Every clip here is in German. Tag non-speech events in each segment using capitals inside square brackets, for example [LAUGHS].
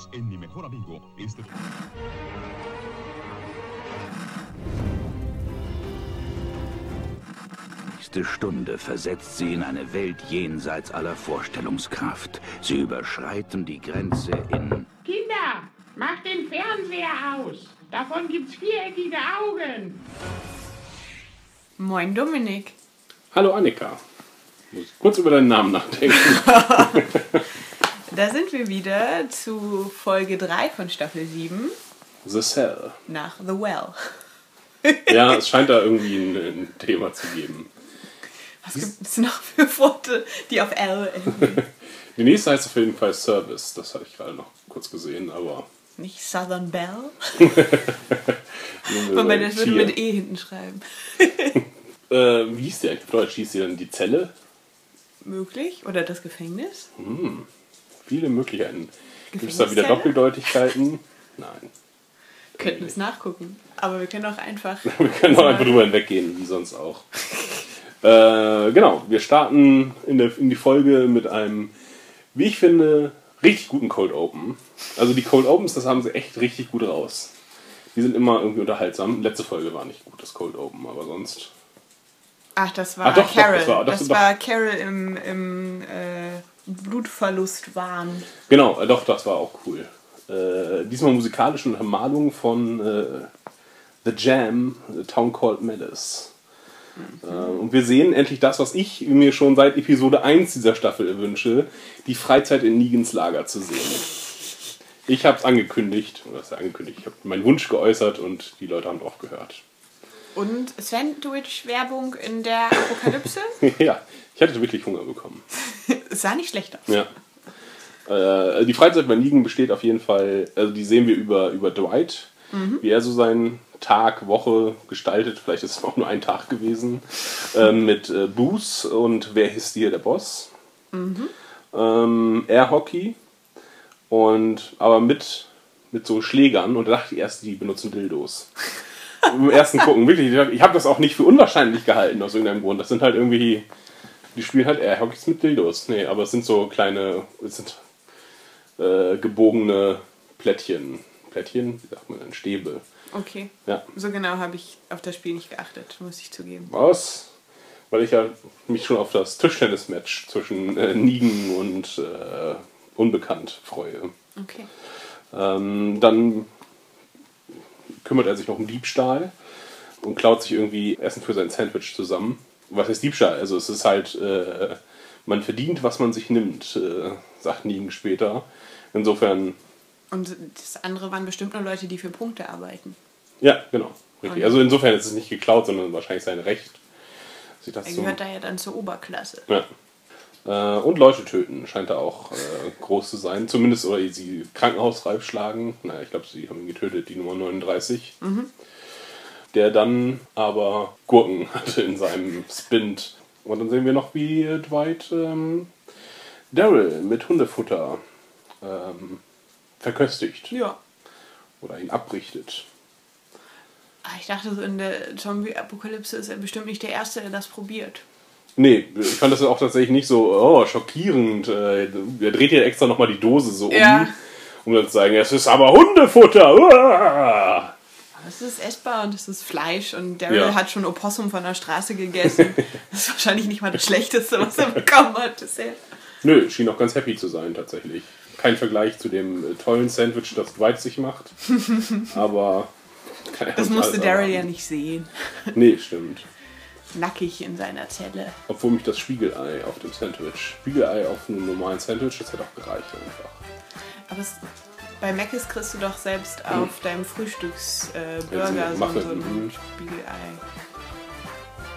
Unidos en Mi Mejor Amigo. Este... nächste Stunde versetzt sie in eine Welt jenseits aller Vorstellungskraft. Sie überschreiten die Grenze in... Kinder, macht den Fernseher aus. Davon gibt's viereckige Augen. Moin Dominik. Hallo Annika. Muss kurz über deinen Namen nachdenken. [LAUGHS] Da sind wir wieder zu Folge 3 von Staffel 7 The Cell. nach The Well. Ja, es scheint da irgendwie ein, ein Thema zu geben. Was gibt es noch für Worte, die auf L enden? [LAUGHS] Die nächste heißt auf jeden Fall Service. Das hatte ich gerade noch kurz gesehen, aber. Nicht Southern Bell? [LAUGHS] Wobei, das würde mit E hinten schreiben. [LAUGHS] Äh, wie hieß die eigentlich? Deutsch hieß die dann die Zelle? Möglich? Oder das Gefängnis? Viele Möglichkeiten. Gibt es da wieder Gefängniszelle? Doppeldeutlichkeiten? Nein. Könnten es nachgucken. Aber wir können auch einfach. [LAUGHS] Wir können auch einfach drüber hinweggehen, wie sonst auch. [LAUGHS] äh, genau, wir starten in, der, in die Folge mit einem, wie ich finde, richtig guten Cold Open. Also die Cold Opens, das haben sie echt richtig gut raus. Die sind immer irgendwie unterhaltsam. Letzte Folge war nicht gut, das Cold Open, aber sonst. Ach, das war Ah, doch, doch, Carol. das war- das das- war Carol im, im äh, Blutverlustwahn. Genau, äh, doch, das war auch cool. Äh, diesmal musikalische Untermalung von äh, The Jam, The Town Called Malice. Äh, und wir sehen endlich das, was ich mir schon seit Episode 1 dieser Staffel wünsche, die Freizeit in Negans Lager zu sehen. Ich habe es angekündigt, oder ist angekündigt, ich habe meinen Wunsch geäußert und die Leute haben drauf gehört. Und Sandwich-Werbung in der [LAUGHS] Apokalypse? ja, ich hatte wirklich Hunger bekommen. Es [LAUGHS] sah nicht schlecht aus. Ja. Äh, die Freizeit bei Negan besteht auf jeden Fall, also die sehen wir über, über Dwight, wie er so seinen Tag, Woche gestaltet. Vielleicht ist es auch nur ein Tag gewesen. Ähm, mit äh, Booze und wer ist hier der Boss? Ähm, Air-Hockey. Und aber mit, mit so Schlägern. Und da dachte ich erst, die benutzen Dildos. [LAUGHS] Im ersten Gucken, wirklich. Ich habe das auch nicht für unwahrscheinlich gehalten aus irgendeinem Grund. Das sind halt irgendwie. Die spielen halt Airhockeys mit Dildos. Nee, aber es sind so kleine. Es sind äh, gebogene Plättchen. Plättchen? Wie sagt man denn? Stäbe. Okay. Ja. So genau habe ich auf das Spiel nicht geachtet, muss ich zugeben. Was? Weil ich ja mich schon auf das Tischtennis-Match zwischen äh, Nigen und äh, Unbekannt freue. Okay. Ähm, dann kümmert er sich noch um Diebstahl und klaut sich irgendwie Essen für sein Sandwich zusammen. Was heißt Diebstahl? Also es ist halt, äh, man verdient, was man sich nimmt, äh, sagt Nigen später. Insofern, Und das andere waren bestimmt nur Leute, die für Punkte arbeiten. ja, genau. Richtig. Also insofern ist es nicht geklaut, sondern wahrscheinlich sein Recht. Sich das Er zum, gehört da ja dann zur Oberklasse. ja. Äh, und Leute töten scheint da auch äh, groß zu sein. Zumindest, oder sie krankenhausreif schlagen. Naja, ich glaube, sie haben ihn getötet, die Nummer 39. Der dann aber Gurken [LAUGHS] hatte in seinem Spind. Und dann sehen wir noch, wie Dwight ähm, Daryl mit Hundefutter ähm, verköstigt. Ja. Oder ihn abrichtet. Ah, Ich dachte, so in der Zombie-Apokalypse ist er bestimmt nicht der Erste, der das probiert. Nee, ich fand das auch tatsächlich nicht so oh, schockierend. Äh, Er dreht hier extra nochmal die Dose so Ja. um, um dann zu sagen, es ist aber Hundefutter. Uah! Es ist essbar und es ist Fleisch und Daryl Ja. hat schon Opossum von der Straße gegessen. [LAUGHS] das ist wahrscheinlich nicht mal das Schlechteste, was er bekommen hat bisher. Nö, schien auch ganz happy zu sein tatsächlich. Kein Vergleich zu dem äh, tollen Sandwich, das Dwight sich macht. [LAUGHS] aber. er Das musste Daryl ja nicht sehen. Nee, stimmt. Nackig in seiner Zelle. Obwohl mich das Spiegelei auf dem Sandwich. Spiegelei auf einem normalen Sandwich, das hätte auch gereicht einfach. Aber es, bei Mc's kriegst du doch selbst auf deinem Frühstücksburger äh, Ja, so, so ein Mhm. Spiegelei.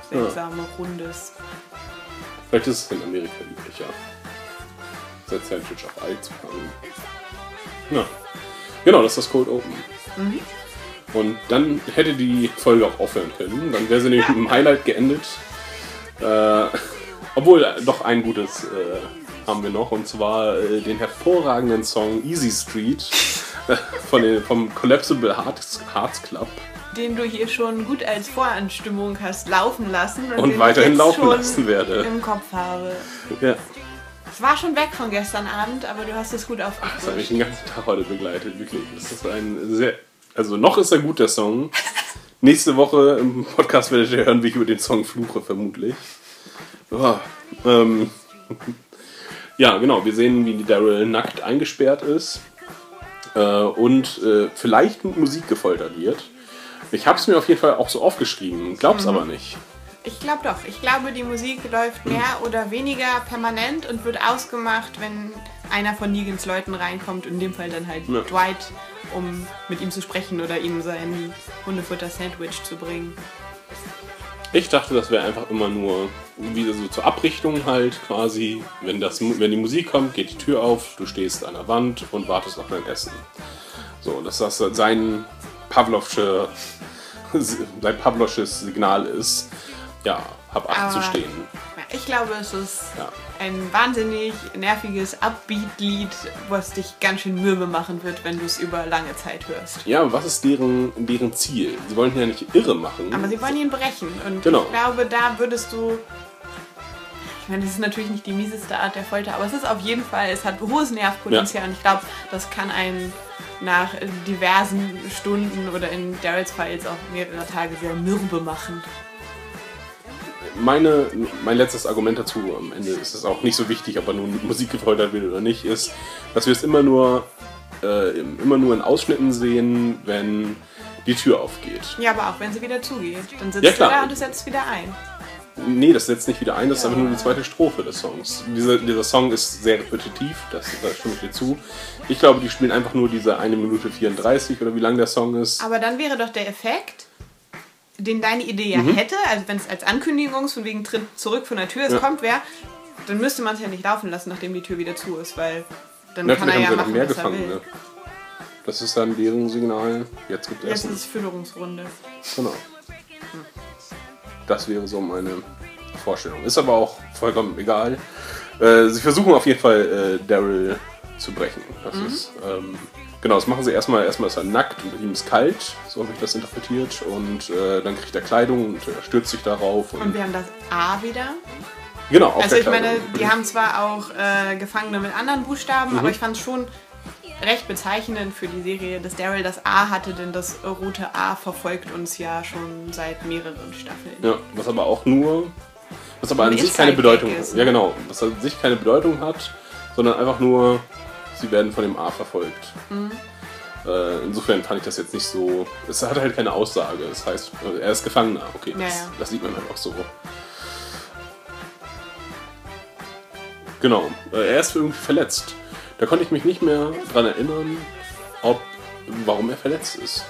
Seltsame, rundes. Vielleicht ist es in Amerika üblicher, sein Sandwich auf Ei zu packen. Ja. Genau, das ist das Cold Open. Und dann hätte die Folge auch aufhören können. Dann wäre sie nämlich mit einem Highlight geendet. Äh, obwohl, äh, doch ein gutes äh, haben wir noch. Und zwar äh, den hervorragenden Song Easy Street [LAUGHS] von den, vom Collapsible Hearts, Hearts Club. Den du hier schon gut als Voranstimmung hast laufen lassen. Und den weiterhin laufen lassen werde. Im Kopf habe. Ja. Es war schon weg von gestern Abend, aber du hast es gut Das hat mich den ganzen Tag heute begleitet, wirklich. Das ist ein sehr. Also noch ist er gut, der Song. Nächste Woche im Podcast werdet ihr hören, wie ich über den Song fluche, vermutlich. Ja, ähm, ja genau. Wir sehen, wie Daryl nackt eingesperrt ist äh, und äh, vielleicht mit Musik gefoltert wird. Ich habe es mir auf jeden Fall auch so aufgeschrieben, glaub's aber nicht. Ich glaube doch. Ich glaube, die Musik läuft mehr oder weniger permanent und wird ausgemacht, wenn einer von Negans Leuten reinkommt. In dem Fall dann halt Ja. Dwight, um mit ihm zu sprechen oder ihm sein Hundefutter-Sandwich zu bringen. Ich dachte, das wäre einfach immer nur wieder so zur Abrichtung halt quasi. Wenn, das, wenn die Musik kommt, geht die Tür auf, du stehst an der Wand und wartest auf dein Essen. So, dass das sein Pavlovsche, [LAUGHS] sein Pavlovsches Signal ist, ja, hab acht zu Aber- stehen. Ja, ich glaube, es ist Ja. ein wahnsinnig nerviges Upbeat-Lied, was dich ganz schön mürbe machen wird, wenn du es über lange Zeit hörst. Ja, was ist deren, deren Ziel? Sie wollen ihn ja nicht irre machen. Aber sie wollen ihn brechen. Und Genau. ich glaube, da würdest du. Ich meine, das ist natürlich nicht die mieseste Art der Folter, aber es ist auf jeden Fall, es hat hohes Nervpotenzial und ich glaube, das kann einen nach diversen Stunden oder in Daryls Fall jetzt auch mehrere Tage sehr mürbe machen. Meine, mein letztes Argument dazu, am Ende ist es auch nicht so wichtig, ob er nun mit Musik gefordert wird oder nicht, ist, dass wir es immer nur, äh, immer nur in Ausschnitten sehen, wenn die Tür aufgeht. Ja, aber auch wenn sie wieder zugeht, dann sitzt Ja, du klar. da und du setzt wieder ein. Nee, das setzt nicht wieder ein, das ist einfach nur die zweite Strophe des Songs. Dieser, dieser Song ist sehr repetitiv, das, da stimme ich dir zu. Ich glaube, die spielen einfach nur diese 1 Minute 34 oder wie lang der Song ist. Aber dann wäre doch der Effekt, den deine Idee ja Mhm. hätte, also wenn es als Ankündigung von wegen tritt zurück von der Tür es Ja. kommt, wäre, dann müsste man es ja nicht laufen lassen, nachdem die Tür wieder zu ist, weil dann Na, kann er ja machen, mehr was er will. Gefangene. Das ist dann deren Signal. Jetzt gibt Jetzt Essen. ist es Fütterungsrunde. Genau. Das wäre so meine Vorstellung. Ist aber auch vollkommen egal. Äh, sie versuchen auf jeden Fall äh, Daryl zu brechen. Das ist, ähm, genau, das machen sie erstmal. Erstmal ist er nackt und ihm ist kalt, so habe ich das interpretiert. Und äh, dann kriegt er Kleidung und er stürzt sich darauf. Und, Und wir haben das A wieder. genau, auf Also ich meine, Kleidung. die haben zwar auch äh, Gefangene mit anderen Buchstaben, Mhm. aber ich fand es schon recht bezeichnend für die Serie, dass Daryl das A hatte, denn das rote A verfolgt uns ja schon seit mehreren Staffeln. Ja, was aber auch nur, was aber an sich keine Bedeutung hat. Ja, genau, was an sich keine Bedeutung hat, sondern einfach nur, sie werden von dem A verfolgt. Mhm. Äh, insofern fand ich das jetzt nicht so. Es hat halt keine Aussage. Das heißt, er ist Gefangener. Okay, Ja, das, ja. das sieht man einfach so. Genau, äh, er ist irgendwie verletzt. Da konnte ich mich nicht mehr dran erinnern, ob, warum er verletzt ist.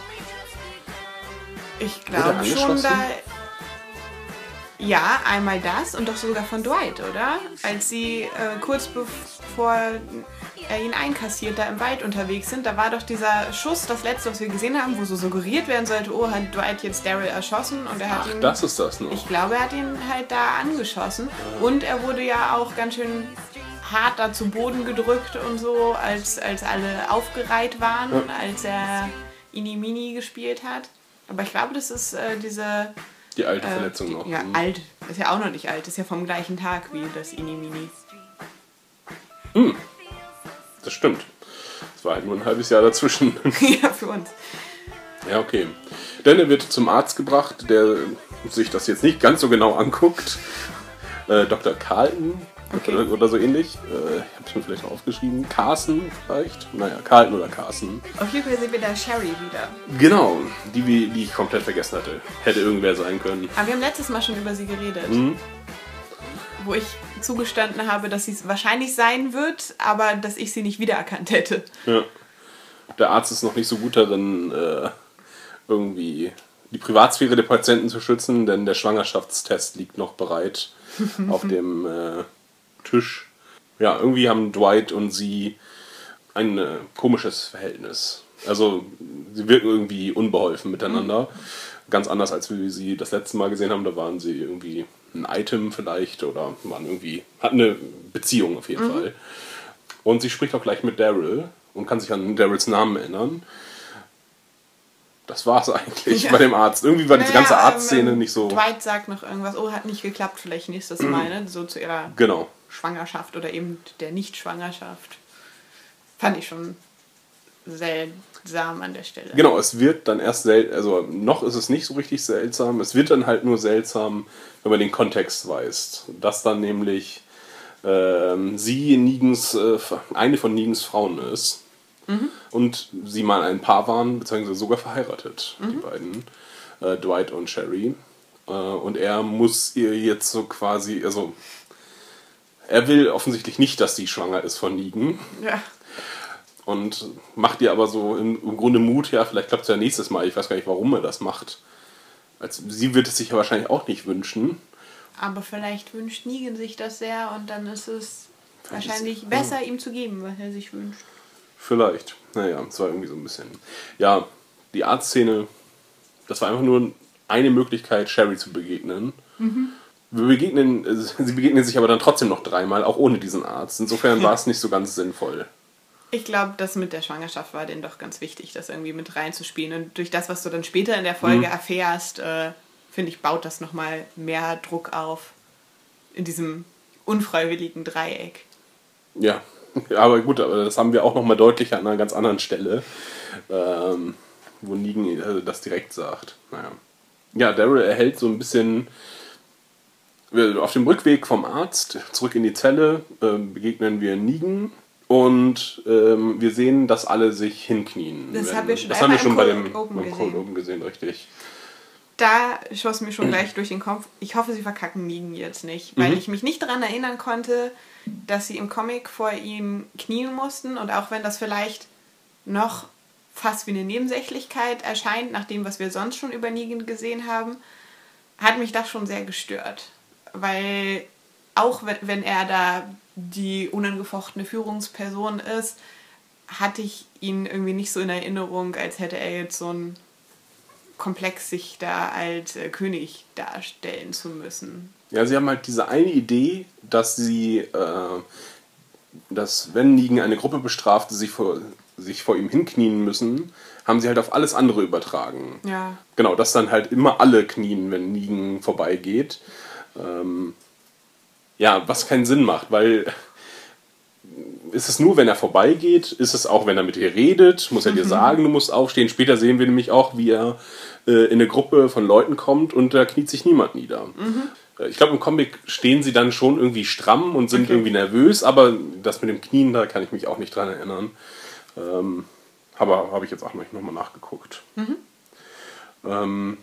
Ich glaube schon da. Ja, einmal das und doch sogar von Dwight, oder? Als sie äh, kurz bevor er ihn einkassiert, da im Wald unterwegs sind, da war doch dieser Schuss, das letzte, was wir gesehen haben, wo so suggeriert werden sollte, oh, hat Dwight jetzt Daryl erschossen und er hat Ach, ihn. das ist das noch. Ich glaube, er hat ihn halt da angeschossen. Und er wurde ja auch ganz schön hart da zu Boden gedrückt und so, als, als alle aufgereiht waren, als er Inimini gespielt hat. Aber ich glaube, das ist äh, diese. Die alte Äh, Verletzung die, noch. Ja, Hm. alt. Ist ja auch noch nicht alt. Ist ja vom gleichen Tag wie das Inimini. Das stimmt. Es war halt nur ein halbes Jahr dazwischen. [LAUGHS] ja, für uns. ja, okay. Denn er wird zum Arzt gebracht, der sich das jetzt nicht ganz so genau anguckt. Äh, Dr. Carlton oder, oder so ähnlich. Äh, ich habe es mir vielleicht noch aufgeschrieben. Carson vielleicht. Naja, Carlton oder Carson. Auf jeden Fall sehen wir da Sherry wieder. Genau, die, die ich komplett vergessen hatte. Hätte irgendwer sein können. Aber wir haben letztes Mal schon über sie geredet. Mhm. Wo ich zugestanden habe, dass sie es wahrscheinlich sein wird, aber dass ich sie nicht wiedererkannt hätte. Ja. Der Arzt ist noch nicht so gut darin, äh, irgendwie die Privatsphäre der Patienten zu schützen, denn der Schwangerschaftstest liegt noch bereit [LAUGHS] auf dem äh, Tisch. Ja, irgendwie haben Dwight und sie ein äh, komisches Verhältnis. Also sie wirken irgendwie unbeholfen miteinander. Ganz anders, als wir sie das letzte Mal gesehen haben. Da waren sie irgendwie ein Item vielleicht oder waren irgendwie, hatten eine Beziehung auf jeden Fall. Und sie spricht auch gleich mit Daryl und kann sich an Daryls Namen erinnern. Das war's eigentlich Ja. bei dem Arzt. Irgendwie war diese Naja, ganze Arztszene ähm, nicht so. Dwight sagt noch irgendwas, oh, hat nicht geklappt, vielleicht nächstes Mal, ne? So zu ihrer. Genau, Schwangerschaft oder eben der Nicht-Schwangerschaft. Fand ich schon seltsam an der Stelle. Genau, es wird dann erst seltsam, also noch ist es nicht so richtig seltsam, es wird dann halt nur seltsam, wenn man den Kontext weiß. Dass dann nämlich ähm, sie Nigens, äh, eine von Nigens Frauen ist. Und sie mal ein Paar waren, beziehungsweise sogar verheiratet, die beiden, äh, Dwight und Sherry. Äh, und er muss ihr jetzt so quasi, also er will offensichtlich nicht, dass sie schwanger ist von Negan Ja. Und macht ihr aber so im, im Grunde Mut, ja, vielleicht klappt es ja nächstes Mal. Ich weiß gar nicht, warum er das macht. Also, sie wird es sich ja wahrscheinlich auch nicht wünschen. Aber vielleicht wünscht Negan sich das sehr und dann ist es Vielleicht wahrscheinlich ist- besser, ihm zu geben, was er sich wünscht. Vielleicht. Naja, es war irgendwie so ein bisschen. Ja, die Arztszene, das war einfach nur eine Möglichkeit, Sherry zu begegnen. Wir begegnen, äh, sie begegnen sich aber dann trotzdem noch dreimal, auch ohne diesen Arzt. Insofern [LAUGHS] war es nicht so ganz sinnvoll. Ich glaube, das mit der Schwangerschaft war denen doch ganz wichtig, das irgendwie mit reinzuspielen. Und durch das, was du dann später in der Folge erfährst, äh, finde ich, baut das nochmal mehr Druck auf in diesem unfreiwilligen Dreieck. Ja, [LAUGHS] aber gut, aber das haben wir auch nochmal deutlicher an einer ganz anderen Stelle, ähm, wo Negan äh, das direkt sagt. Naja. Ja, Daryl erhält so ein bisschen auf dem Rückweg vom Arzt zurück in die Zelle ähm, begegnen wir Negan und ähm, wir sehen, dass alle sich hinknien. Das haben wir schon das haben wir schon bei dem Open beim Cold gesehen. Open gesehen, richtig. Da schoss mir schon gleich durch den Kopf. Ich hoffe, sie verkacken Negan jetzt nicht, weil Mhm. ich mich nicht daran erinnern konnte, dass sie im Comic vor ihm knien mussten und auch wenn das vielleicht noch fast wie eine Nebensächlichkeit erscheint, nach dem, was wir sonst schon über Negan gesehen haben, hat mich das schon sehr gestört. Weil auch wenn, wenn er da die unangefochtene Führungsperson ist, hatte ich ihn irgendwie nicht so in Erinnerung, als hätte er jetzt so ein Komplex, sich da als äh, König darstellen zu müssen. Ja, sie haben halt diese eine Idee, dass sie, äh, dass wenn Negan eine Gruppe bestraft, die sich vor, sich vor ihm hinknien müssen, haben sie halt auf alles andere übertragen. Ja. Genau, dass dann halt immer alle knien, wenn Negan vorbeigeht. Ähm, ja, was keinen Sinn macht, weil ist es nur, wenn er vorbeigeht, ist es auch, wenn er mit dir redet, muss er dir sagen, du musst aufstehen. Später sehen wir nämlich auch, wie er äh, in eine Gruppe von Leuten kommt und da kniet sich niemand nieder. Äh, Ich glaube, im Comic stehen sie dann schon irgendwie stramm und sind Okay. irgendwie nervös, aber das mit dem Knien, da kann ich mich auch nicht dran erinnern. Ähm, aber habe ich jetzt auch noch mal nachgeguckt. Ähm,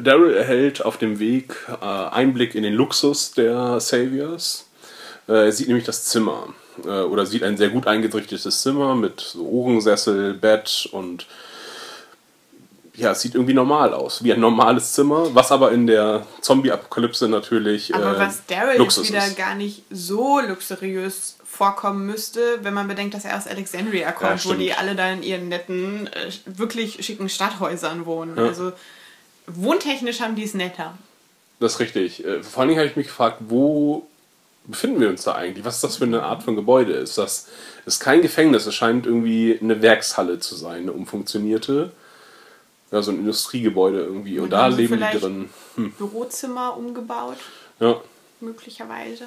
Daryl erhält auf dem Weg äh, Einblick in den Luxus der Saviors. Äh, er sieht nämlich das Zimmer. Äh, oder sieht ein sehr gut eingerichtetes Zimmer mit so Ohrensessel, Bett und ja, es sieht irgendwie normal aus, wie ein normales Zimmer, was aber in der Zombie-Apokalypse natürlich Aber äh, was Daryl Luxus jetzt wieder ist. gar nicht so luxuriös vorkommen müsste, wenn man bedenkt, dass er aus Alexandria kommt, wo stimmt. die alle da in ihren netten, äh, wirklich schicken Stadthäusern wohnen. Ja. Also wohntechnisch haben die es netter. Das ist richtig. Äh, Vor allen Dingen habe ich mich gefragt, wo befinden wir uns da eigentlich? Was ist das für eine Art von Gebäude? Ist das ist kein Gefängnis? Es scheint irgendwie eine Werkshalle zu sein, eine umfunktionierte. Ja, so ein Industriegebäude irgendwie. Und, Und da leben die drin. Hm. Bürozimmer umgebaut, Ja, möglicherweise.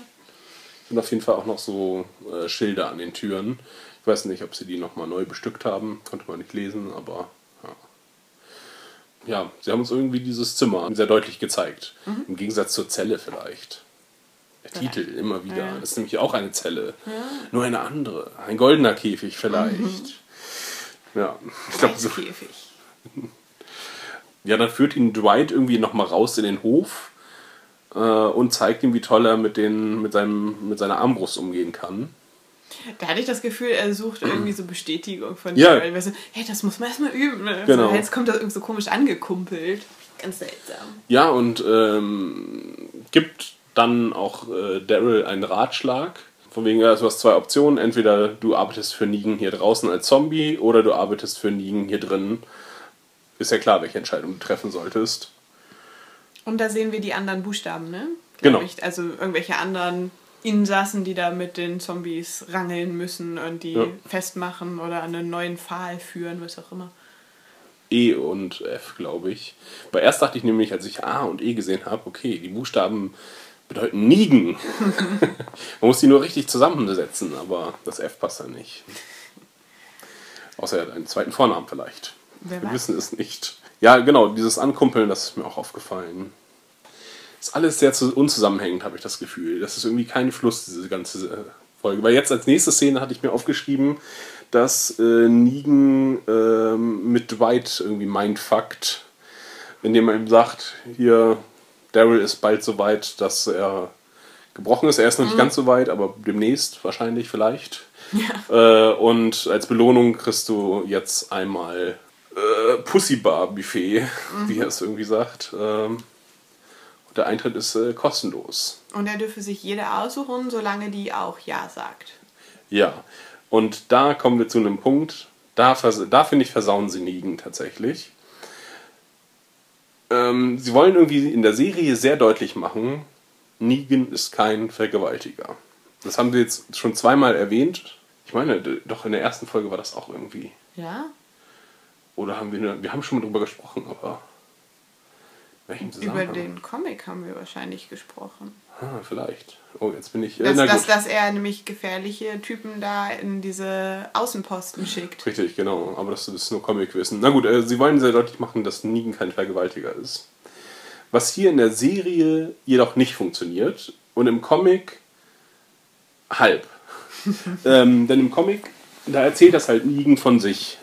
sind auf jeden Fall auch noch so äh, Schilder an den Türen. Ich weiß nicht, ob sie die nochmal neu bestückt haben. Konnte man nicht lesen, aber ja. Ja, sie haben uns irgendwie dieses Zimmer sehr deutlich gezeigt. Im Gegensatz zur Zelle vielleicht. Der Vielleicht. Titel immer wieder. Ja. Das ist nämlich auch eine Zelle. Nur eine andere. Ein goldener Käfig vielleicht. Ja, ich glaube so. Käfig. [LAUGHS] Ja, dann führt ihn Dwight irgendwie nochmal raus in den Hof äh, und zeigt ihm, wie toll er mit, den, mit, seinem, mit seiner Armbrust umgehen kann. Da hatte ich das Gefühl, er sucht irgendwie so Bestätigung von Ja. Daryl. Weil so, hey, das muss man erstmal üben. Ne? Genau. So, jetzt kommt das irgendwie so komisch angekumpelt. Ganz seltsam. Ja, und ähm, gibt dann auch äh, Daryl einen Ratschlag. Von wegen, ja, du hast zwei Optionen. Entweder du arbeitest für Negan hier draußen als Zombie oder du arbeitest für Negan hier drin. Ist ja klar, welche Entscheidung du treffen solltest. Und da sehen wir die anderen Buchstaben, ne? Genau. Ich. Also irgendwelche anderen Insassen, die da mit den Zombies rangeln müssen und die Ja. festmachen oder an einen neuen Pfahl führen, was auch immer. E und F, glaube ich. Weil erst dachte ich nämlich, als ich A und E gesehen habe, okay, die Buchstaben bedeuten Nigen. [LAUGHS] Man muss die nur richtig zusammensetzen, aber das F passt da nicht. Außer er hat einen zweiten Vornamen vielleicht. Wer Wir weiß. wissen es nicht. Ja, genau, dieses Ankumpeln, das ist mir auch aufgefallen. Ist alles sehr zu- unzusammenhängend, habe ich das Gefühl. Das ist irgendwie kein Fluss, diese ganze äh, Folge. Weil jetzt als nächste Szene hatte ich mir aufgeschrieben, dass äh, Negan ähm, mit Dwight irgendwie mindfuckt, indem er ihm sagt, hier, Daryl ist bald so weit, dass er gebrochen ist. Er ist noch nicht ganz so weit, aber demnächst wahrscheinlich vielleicht. Äh, und als Belohnung kriegst du jetzt einmal äh, Pussybar-Buffet, wie er es irgendwie sagt. Ähm, der Eintritt ist äh, kostenlos. Und er dürfe sich jede aussuchen, solange die auch Ja sagt. Ja. Und da kommen wir zu einem Punkt, da, da finde ich, versauen sie Negan tatsächlich. Ähm, sie wollen irgendwie in der Serie sehr deutlich machen, Negan ist kein Vergewaltiger. Das haben sie jetzt schon zweimal erwähnt. Ich meine, doch in der ersten Folge war das auch irgendwie. Ja? Oder haben wir nur, wir haben schon mal drüber gesprochen, aber in welchem Über Zusammenhang? den Comic haben wir wahrscheinlich gesprochen. Ah, vielleicht. Oh, jetzt bin ich. Äh, Dass, na dass, dass er nämlich gefährliche Typen da in diese Außenposten schickt. Richtig, genau. Aber das ist nur Comicwissen. Na gut, äh, sie wollen sehr deutlich machen, dass Negan kein Vergewaltiger ist. Was hier in der Serie jedoch nicht funktioniert und im Comic halb. [LAUGHS] ähm, denn im Comic, da erzählt das halt Negan von sich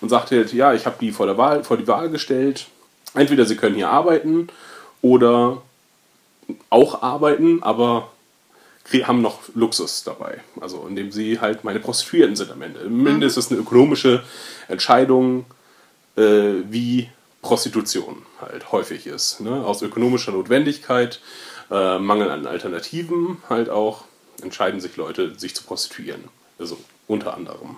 und sagt halt, ja, ich habe die vor, der Wahl, vor die Wahl gestellt. Entweder sie können hier arbeiten oder auch arbeiten, aber haben noch Luxus dabei. Also indem sie halt meine Prostituierten sind am Ende. Am Ende ist es eine ökonomische Entscheidung, äh, wie Prostitution halt häufig ist. Ne? Aus ökonomischer Notwendigkeit, äh, Mangel an Alternativen halt auch, entscheiden sich Leute, sich zu prostituieren. Also unter anderem.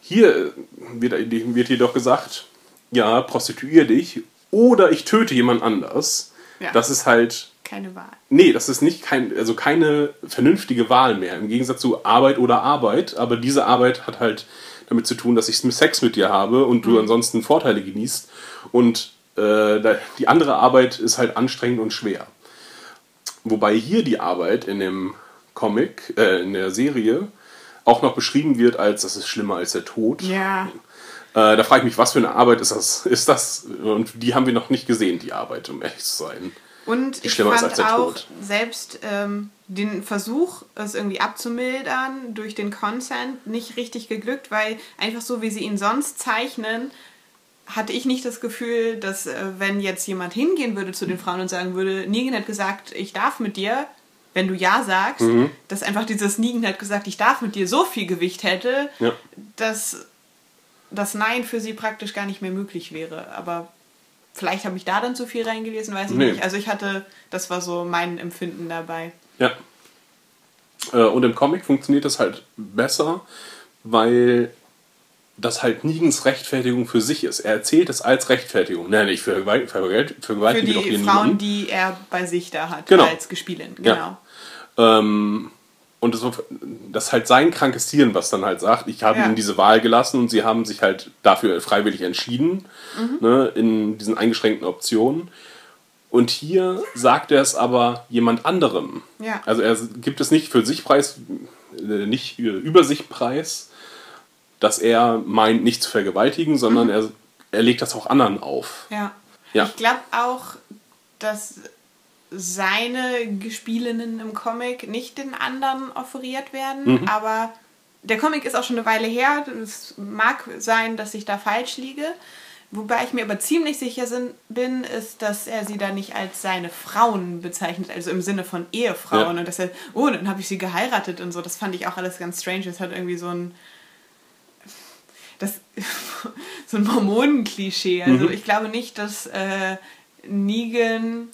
Hier wird, wird jedoch gesagt, ja, prostituier dich oder ich töte jemand anders. Ja. Das ist halt Keine Wahl. Nee, das ist nicht kein, also keine vernünftige Wahl mehr. Im Gegensatz zu Arbeit oder Arbeit. Aber diese Arbeit hat halt damit zu tun, dass ich Sex mit dir habe und du ansonsten Vorteile genießt. Und äh, die andere Arbeit ist halt anstrengend und schwer. Wobei hier die Arbeit in dem Comic, äh, in der Serie, auch noch beschrieben wird als, das ist schlimmer als der Tod. Ja. Äh, da frage ich mich, was für eine Arbeit ist das? [LAUGHS] Ist das? Und die haben wir noch nicht gesehen, die Arbeit, um ehrlich zu sein. Und Die ich fand als auch Tod. selbst ähm, den Versuch, es irgendwie abzumildern durch den Consent nicht richtig geglückt, weil einfach so, wie sie ihn sonst zeichnen, hatte ich nicht das Gefühl, dass äh, wenn jetzt jemand hingehen würde zu den Frauen und sagen würde, Negan hat gesagt, ich darf mit dir, wenn du ja sagst, Mhm. dass einfach dieses Negan hat gesagt, ich darf mit dir so viel Gewicht hätte, Ja. dass das Nein für sie praktisch gar nicht mehr möglich wäre. Aber vielleicht habe ich da dann zu viel reingelesen, weiß ich Nee. nicht. Also ich hatte, das war so mein Empfinden dabei. Ja. Äh, Und im Comic funktioniert das halt besser, weil das halt Negans Rechtfertigung für sich ist. Er erzählt es als Rechtfertigung. Nein, ich vergewalt- vergewalt- Für vergewaltige die doch hier Frauen, die er bei sich da hat, Genau. als Gespielin. Ja. Genau. Ähm, und das, das ist halt sein krankes Tieren, was dann halt sagt, ich habe Ja. ihnen diese Wahl gelassen und sie haben sich halt dafür freiwillig entschieden, Mhm. ne, in diesen eingeschränkten Optionen. Und hier sagt er es aber jemand anderem. Ja. Also er gibt es nicht für sich preis, äh, nicht äh, über sich preis, dass er meint, nicht zu vergewaltigen, sondern er, er legt das auch anderen auf. Ja. Ja. Ich glaube auch, dass seine Gespielinnen im Comic nicht den anderen offeriert werden, Mhm. aber der Comic ist auch schon eine Weile her. Es mag sein, dass ich da falsch liege. Wobei ich mir aber ziemlich sicher bin, ist, dass er sie da nicht als seine Frauen bezeichnet, also im Sinne von Ehefrauen. Ja. Und dass er, oh, dann habe ich sie geheiratet und so. Das fand ich auch alles ganz strange. Es hat irgendwie so ein das [LAUGHS] so ein Mormonen-Klischee. Also ich glaube nicht, dass äh, Negan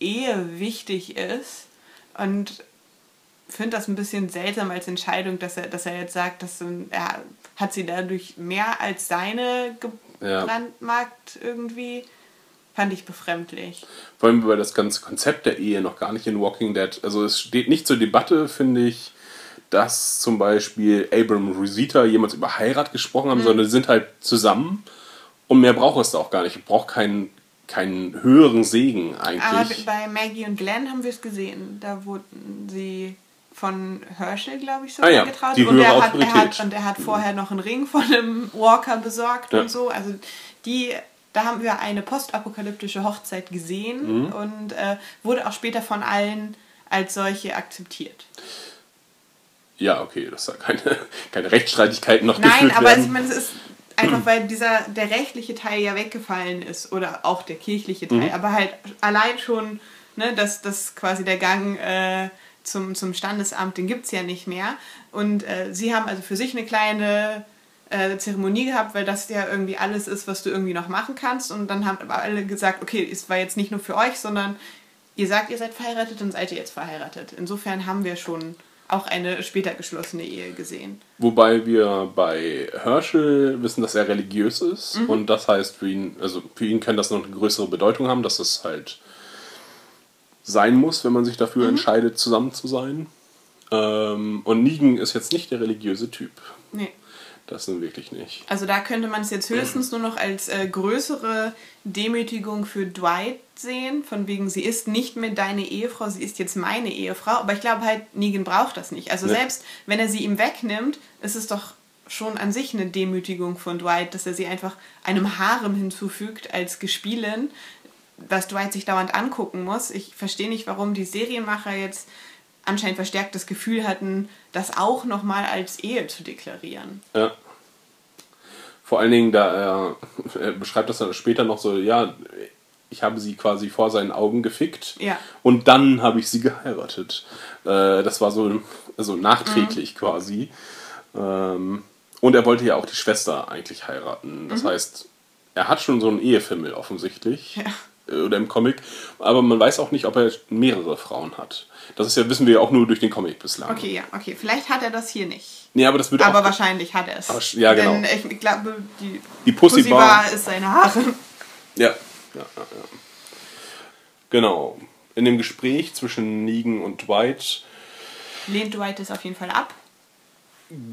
Ehe wichtig ist und finde das ein bisschen seltsam als Entscheidung, dass er, dass er jetzt sagt, dass ähm, er hat sie dadurch mehr als seine Ja. gebrandmarkt irgendwie. Fand ich befremdlich. Vor allem, weil das ganze Konzept der Ehe noch gar nicht in Walking Dead, also es steht nicht zur Debatte, finde ich, dass zum Beispiel Abram und Rosita jemals über Heirat gesprochen haben, sondern die sind halt zusammen und mehr braucht es da auch gar nicht. Braucht kein keinen höheren Segen eigentlich. Aber bei Maggie und Glenn haben wir es gesehen. Da wurden sie von Herschel, glaube ich, sogar Ah ja, getraut. die und, er hat, er hat, und er hat vorher noch einen Ring von einem Walker besorgt Ja. und so. Also die, da haben wir eine postapokalyptische Hochzeit gesehen Mhm. und äh, wurde auch später von allen als solche akzeptiert. ja, okay, dass da keine, [LAUGHS] keine Rechtsstreitigkeiten noch Nein, aber werden. ich meine, es ist einfach, weil dieser der rechtliche Teil ja weggefallen ist oder auch der kirchliche Mhm. Teil, aber halt allein schon, ne, dass das quasi der Gang äh, zum, zum Standesamt, den gibt es ja nicht mehr. Und äh, sie haben also für sich eine kleine äh, Zeremonie gehabt, weil das ja irgendwie alles ist, was du irgendwie noch machen kannst. Und dann haben aber alle gesagt, okay, es war jetzt nicht nur für euch, sondern ihr sagt, ihr seid verheiratet, dann seid ihr jetzt verheiratet. Insofern haben wir schon auch eine später geschlossene Ehe gesehen. Wobei wir bei Herschel wissen, dass er religiös ist und das heißt für ihn, also für ihn kann das noch eine größere Bedeutung haben, dass es halt sein muss, wenn man sich dafür entscheidet, zusammen zu sein. Ähm, und Negan ist jetzt nicht der religiöse Typ. Nee. Das nun wirklich nicht. Also da könnte man es jetzt höchstens nur noch als äh, größere Demütigung für Dwight sehen, von wegen, sie ist nicht mehr deine Ehefrau, sie ist jetzt meine Ehefrau. Aber ich glaube halt, Negan braucht das nicht. Also Nee. selbst wenn er sie ihm wegnimmt, ist es doch schon an sich eine Demütigung von Dwight, dass er sie einfach einem Harem hinzufügt als Gespielin, was Dwight sich dauernd angucken muss. Ich verstehe nicht, warum die Serienmacher jetzt anscheinend verstärkt das Gefühl hatten, das auch nochmal als Ehe zu deklarieren. Ja. Vor allen Dingen, da er, er beschreibt das dann später noch so, ja, ich habe sie quasi vor seinen Augen gefickt Ja. und dann habe ich sie geheiratet. Äh, das war so also nachträglich Mhm. quasi. Ähm, und er wollte ja auch die Schwester eigentlich heiraten. Das heißt, er hat schon so einen Ehefimmel offensichtlich. Mhm. Ja. Oder im Comic. Aber man weiß auch nicht, ob er mehrere Frauen hat. Das ist ja, wissen wir ja auch nur durch den Comic bislang. Okay, ja, okay. Vielleicht hat er das hier nicht. Nee, aber das wird Aber auch, wahrscheinlich hat er es. Aber ja, genau. Denn ich glaube, die, Die Pussy Pussy Bar- Bar ist seine Haare. Ja, ja, ja, ja. Genau. In dem Gespräch zwischen Negan und Dwight, Lehnt Dwight es auf jeden Fall ab.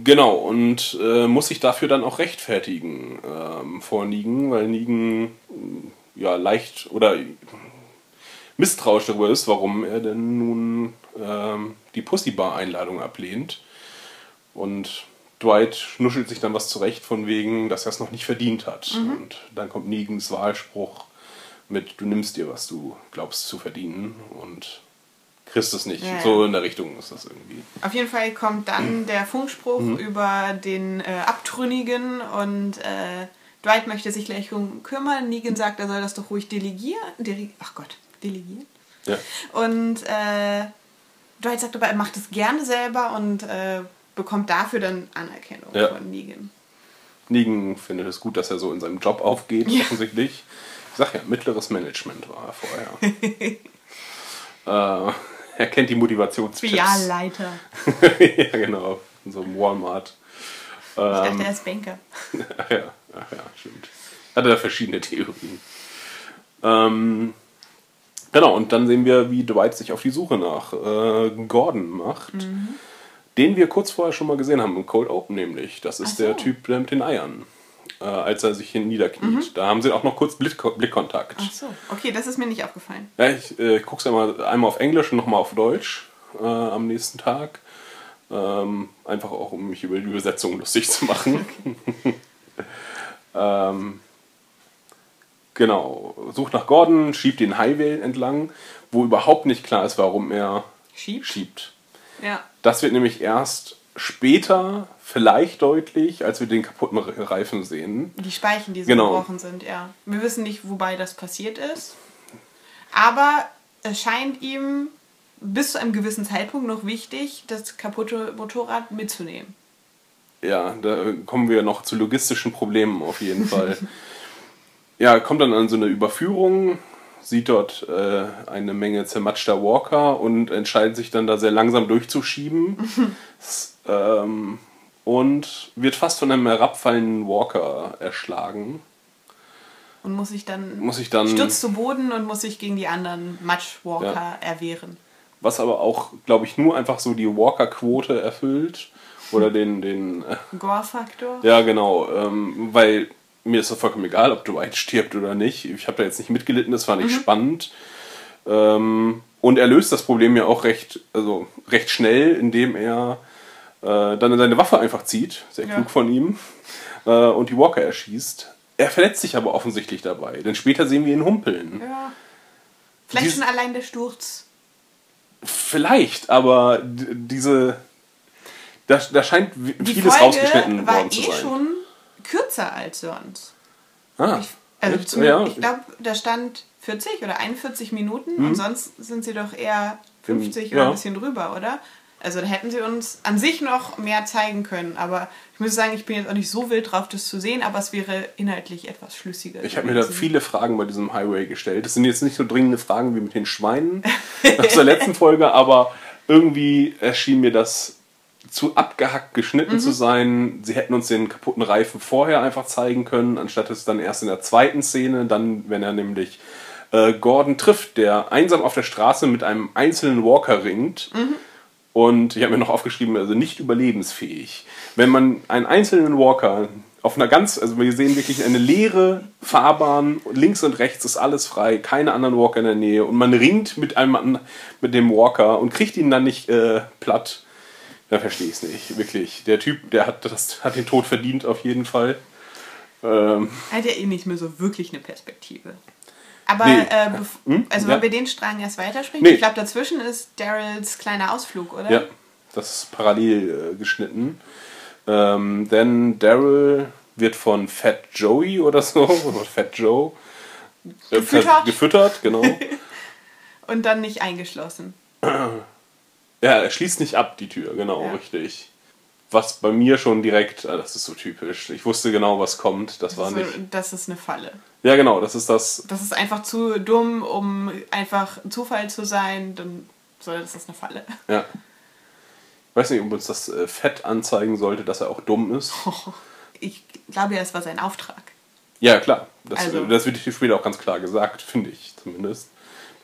genau, und äh, muss sich dafür dann auch rechtfertigen ähm, vor Negan, weil Negan ja leicht oder misstrauisch darüber ist, warum er denn nun ähm, die Pussybar-Einladung ablehnt. Und Dwight schnuschelt sich dann was zurecht von wegen, dass er es noch nicht verdient hat. Und dann kommt Negans Wahlspruch mit, du nimmst dir, was du glaubst zu verdienen und kriegst es nicht. Ja, ja. So in der Richtung ist das irgendwie. Auf jeden Fall kommt dann [CLEARS THROAT] der Funkspruch Mhm. über den äh, Abtrünnigen und äh, Dwight möchte sich gleich um kümmern. Negan sagt, er soll das doch ruhig delegieren. Dele Ach Gott, delegieren. Ja. Und äh, Dwight sagt aber, er macht es gerne selber und äh, bekommt dafür dann Anerkennung Ja. von Negan. Negan findet es gut, dass er so in seinem Job aufgeht, Ja. offensichtlich. Ich sag ja, mittleres Management war er vorher. [LAUGHS] äh, er kennt die Motivationstipps. Filialleiter. [LAUGHS] ja, genau. In so einem Walmart. Ich dachte, er ist Banker. Ach [LAUGHS] ja, ach ja, stimmt. Hatte da verschiedene Theorien. Ähm, genau, und dann sehen wir, wie Dwight sich auf die Suche nach äh, Gordon macht. Den wir kurz vorher schon mal gesehen haben, im Cold Open nämlich. Das ist so. der Typ der mit den Eiern. Äh, als er sich hier niederkniet. Da haben sie auch noch kurz Blick Blickkontakt. Ach so, okay, das ist mir nicht aufgefallen. Ja, ich äh, gucke es einmal, einmal auf Englisch und nochmal auf Deutsch äh, am nächsten Tag. Ähm, einfach auch, um mich über die Übersetzung lustig zu machen. [LAUGHS] ähm, genau. Sucht nach Gordon, schiebt den Highway entlang, wo überhaupt nicht klar ist, warum er Schiebt? schiebt. Ja. Das wird nämlich erst später vielleicht deutlich, als wir den kaputten Reifen sehen. Die Speichen, die so Genau. gebrochen sind, ja. Wir wissen nicht, wobei das passiert ist. Aber es scheint ihm bis zu einem gewissen Zeitpunkt noch wichtig, das kaputte Motorrad mitzunehmen. Ja, da kommen wir noch zu logistischen Problemen auf jeden Fall. [LAUGHS] ja, kommt dann an so eine Überführung, sieht dort äh, eine Menge zermatschter Walker und entscheidet sich dann da sehr langsam durchzuschieben. [LAUGHS] Ähm, und wird fast von einem herabfallenden Walker erschlagen. Und muss sich dann, Muss sich dann- stürzt zu Boden und muss sich gegen die anderen Matschwalker erwehren. Was aber auch, glaube ich, nur einfach so die Walker-Quote erfüllt. Oder den, den äh, Gore-Faktor? Ja, genau. Ähm, weil mir ist es vollkommen egal, ob Dwight stirbt oder nicht. Ich habe da jetzt nicht mitgelitten, das fand ich Mhm. spannend. Ähm, und er löst das Problem ja auch recht, also recht schnell, indem er äh, dann seine Waffe einfach zieht, sehr Ja. klug von ihm, äh, und die Walker erschießt. Er verletzt sich aber offensichtlich dabei, denn später sehen wir ihn humpeln. Ja. Vielleicht Dies- schon allein der Sturz. Vielleicht, aber diese. Da, da scheint vieles Folge rausgeschnitten war worden zu eh sein. schon kürzer als sonst. ah, Ich, also zum, ja, ich glaube, da stand 40 oder 41 Minuten Mhm. und sonst sind sie doch eher 50 Ja. oder ein bisschen drüber, oder? Also da hätten sie uns an sich noch mehr zeigen können, aber ich muss sagen, ich bin jetzt auch nicht so wild drauf, das zu sehen, aber es wäre inhaltlich etwas schlüssiger. Ich habe mir da viele Fragen bei diesem Highway gestellt. Das sind jetzt nicht so dringende Fragen wie mit den Schweinen [LAUGHS] aus der letzten Folge, aber irgendwie erschien mir das zu abgehackt geschnitten zu sein. Sie hätten uns den kaputten Reifen vorher einfach zeigen können, anstatt es dann erst in der zweiten Szene, dann, wenn er nämlich äh, Gordon trifft, der einsam auf der Straße mit einem einzelnen Walker ringt. Und ich habe mir noch aufgeschrieben, also nicht überlebensfähig. Wenn man einen einzelnen Walker auf einer ganz, also wir sehen wirklich eine leere Fahrbahn, links und rechts ist alles frei, keine anderen Walker in der Nähe und man ringt mit einem mit dem Walker und kriegt ihn dann nicht äh, platt, dann verstehe ich es nicht. Wirklich. Der Typ, der hat, das, hat den Tod verdient auf jeden Fall. Ähm, Er hat ja eh nicht mehr so wirklich eine Perspektive. Aber, Nee. äh, Hm? also Ja. wollen wir den Strang erst weitersprechen? Nee. Ich glaube, dazwischen ist Daryls kleiner Ausflug, oder? Ja, das ist parallel äh, geschnitten. Ähm, denn Daryl wird von Fat Joey oder so, [LAUGHS] oder Fat Joe, äh, Gefüttert. gefüttert, genau. [LAUGHS] Und dann nicht eingeschlossen. [CLEARS THROAT] ja, er schließt nicht ab, die Tür, genau, Ja. richtig. Was bei mir schon direkt, ah, das ist so typisch. Ich wusste genau, was kommt. Das war So, nicht. das ist eine Falle. Ja, genau, das ist das. Das ist einfach zu dumm, um einfach Zufall zu sein. Dann soll das ist eine Falle. Ja. Ich weiß nicht, ob uns das äh, Fett anzeigen sollte, dass er auch dumm ist. [LAUGHS] Ich glaube ja, es war sein Auftrag. Ja, klar. Das, Also- das wird hier später auch ganz klar gesagt, finde ich zumindest.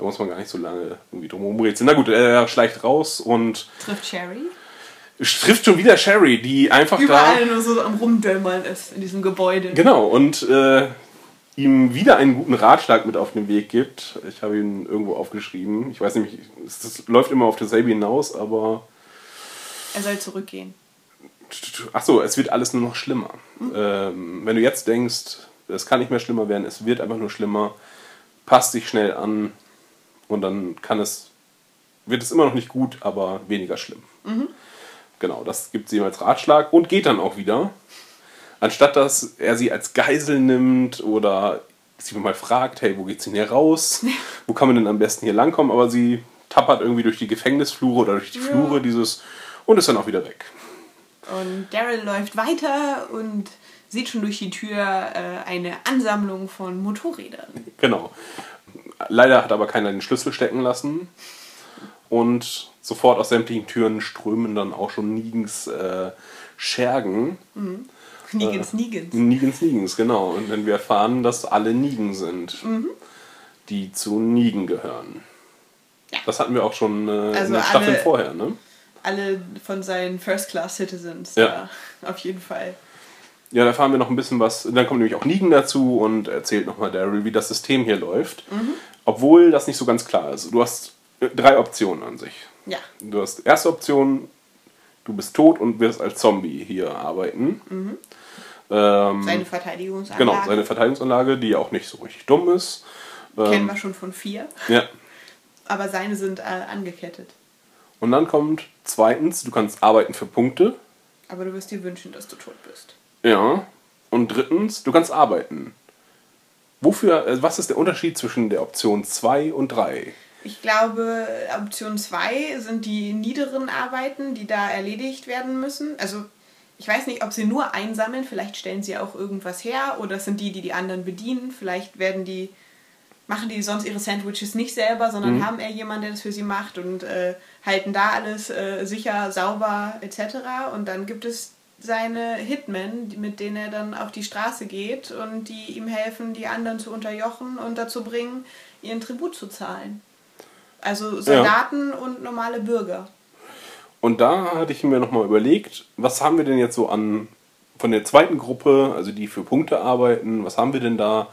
Da muss man gar nicht so lange irgendwie drum rumrätseln. Na gut, er schleicht raus und Trifft Sherry. trifft schon wieder Sherry, die einfach Überall nur so am Rumdömmern ist in diesem Gebäude. da. Genau, und äh, ihm wieder einen guten Ratschlag mit auf den Weg gibt. Ich habe ihn irgendwo aufgeschrieben. Ich weiß nämlich, es es läuft immer auf dasselbe hinaus, aber. Er soll zurückgehen. Achso, es wird alles nur noch schlimmer. Ähm, wenn du jetzt denkst, es kann nicht mehr schlimmer werden, es wird einfach nur schlimmer, passt dich schnell an und dann kann es, wird es immer noch nicht gut, aber weniger schlimm. Genau, das gibt sie ihm als Ratschlag und geht dann auch wieder. Anstatt dass er sie als Geisel nimmt oder sie mal fragt, hey, wo geht's denn hier raus? [LAUGHS] Wo kann man denn am besten hier langkommen? Aber sie tappert irgendwie durch die Gefängnisflure oder durch die Ja. Flure dieses und ist dann auch wieder weg. Und Daryl läuft weiter und sieht schon durch die Tür äh, eine Ansammlung von Motorrädern. Genau. Leider hat aber keiner den Schlüssel stecken lassen. Und sofort aus sämtlichen Türen strömen dann auch schon Nigens äh, Schergen. Nigens, Nigens. Nigens, Nigens, genau. Und wenn wir erfahren, dass alle Nigen sind, die zu Nigen gehören. Ja. Das hatten wir auch schon äh, in Also den Staffeln alle- vorher, ne? Alle von seinen First-Class-Citizens. Ja. da. Auf jeden Fall. Ja, da erfahren wir noch ein bisschen was. Dann kommt nämlich auch Nigen dazu und erzählt nochmal Daryl, wie das System hier läuft. Obwohl das nicht so ganz klar ist. Du hast äh, drei Optionen an sich. Ja. Du hast erste Option, du bist tot und wirst als Zombie hier arbeiten. Ähm, Seine Verteidigungsanlage. genau, seine Verteidigungsanlage, die ja auch nicht so richtig dumm ist. Kennen Ähm, wir schon von vier. ja. Aber seine sind äh, angekettet. Und dann kommt zweitens, du kannst arbeiten für Punkte. Aber du wirst dir wünschen, dass du tot bist. Ja. Und drittens, du kannst arbeiten. Wofür, äh, was ist der Unterschied zwischen der Option 2 und 3? Ich glaube, Option 2 sind die niederen Arbeiten, die da erledigt werden müssen. Also, ich weiß nicht, ob sie nur einsammeln, vielleicht stellen sie auch irgendwas her oder es sind die, die die anderen bedienen. Vielleicht werden die, machen die sonst ihre Sandwiches nicht selber, sondern Mhm. haben eher jemanden, der das für sie macht und äh, halten da alles äh, sicher, sauber etc. Und dann gibt es seine Hitmen, mit denen er dann auf die Straße geht und die ihm helfen, die anderen zu unterjochen und dazu bringen, ihren Tribut zu zahlen. Also Soldaten und normale Bürger. Und da hatte ich mir nochmal überlegt, was haben wir denn jetzt so an von der zweiten Gruppe, also die für Punkte arbeiten, was haben wir denn da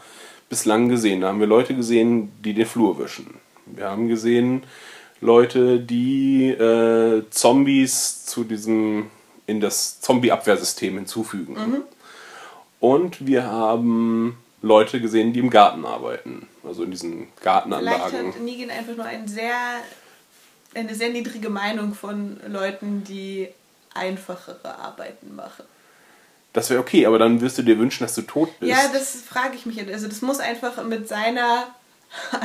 bislang gesehen? Da haben wir Leute gesehen, die den Flur wischen. Wir haben gesehen Leute, die äh, Zombies zu diesem in das Zombie-Abwehrsystem hinzufügen. Und wir haben Leute gesehen, die im Garten arbeiten, also in diesen Vielleicht Gartenanlagen. hat Negan einfach nur ein sehr, eine sehr niedrige Meinung von Leuten, die einfachere Arbeiten machen. Das wäre okay, aber dann wirst du dir wünschen, dass du tot bist. Ja, das frage ich mich. Also das muss einfach mit seiner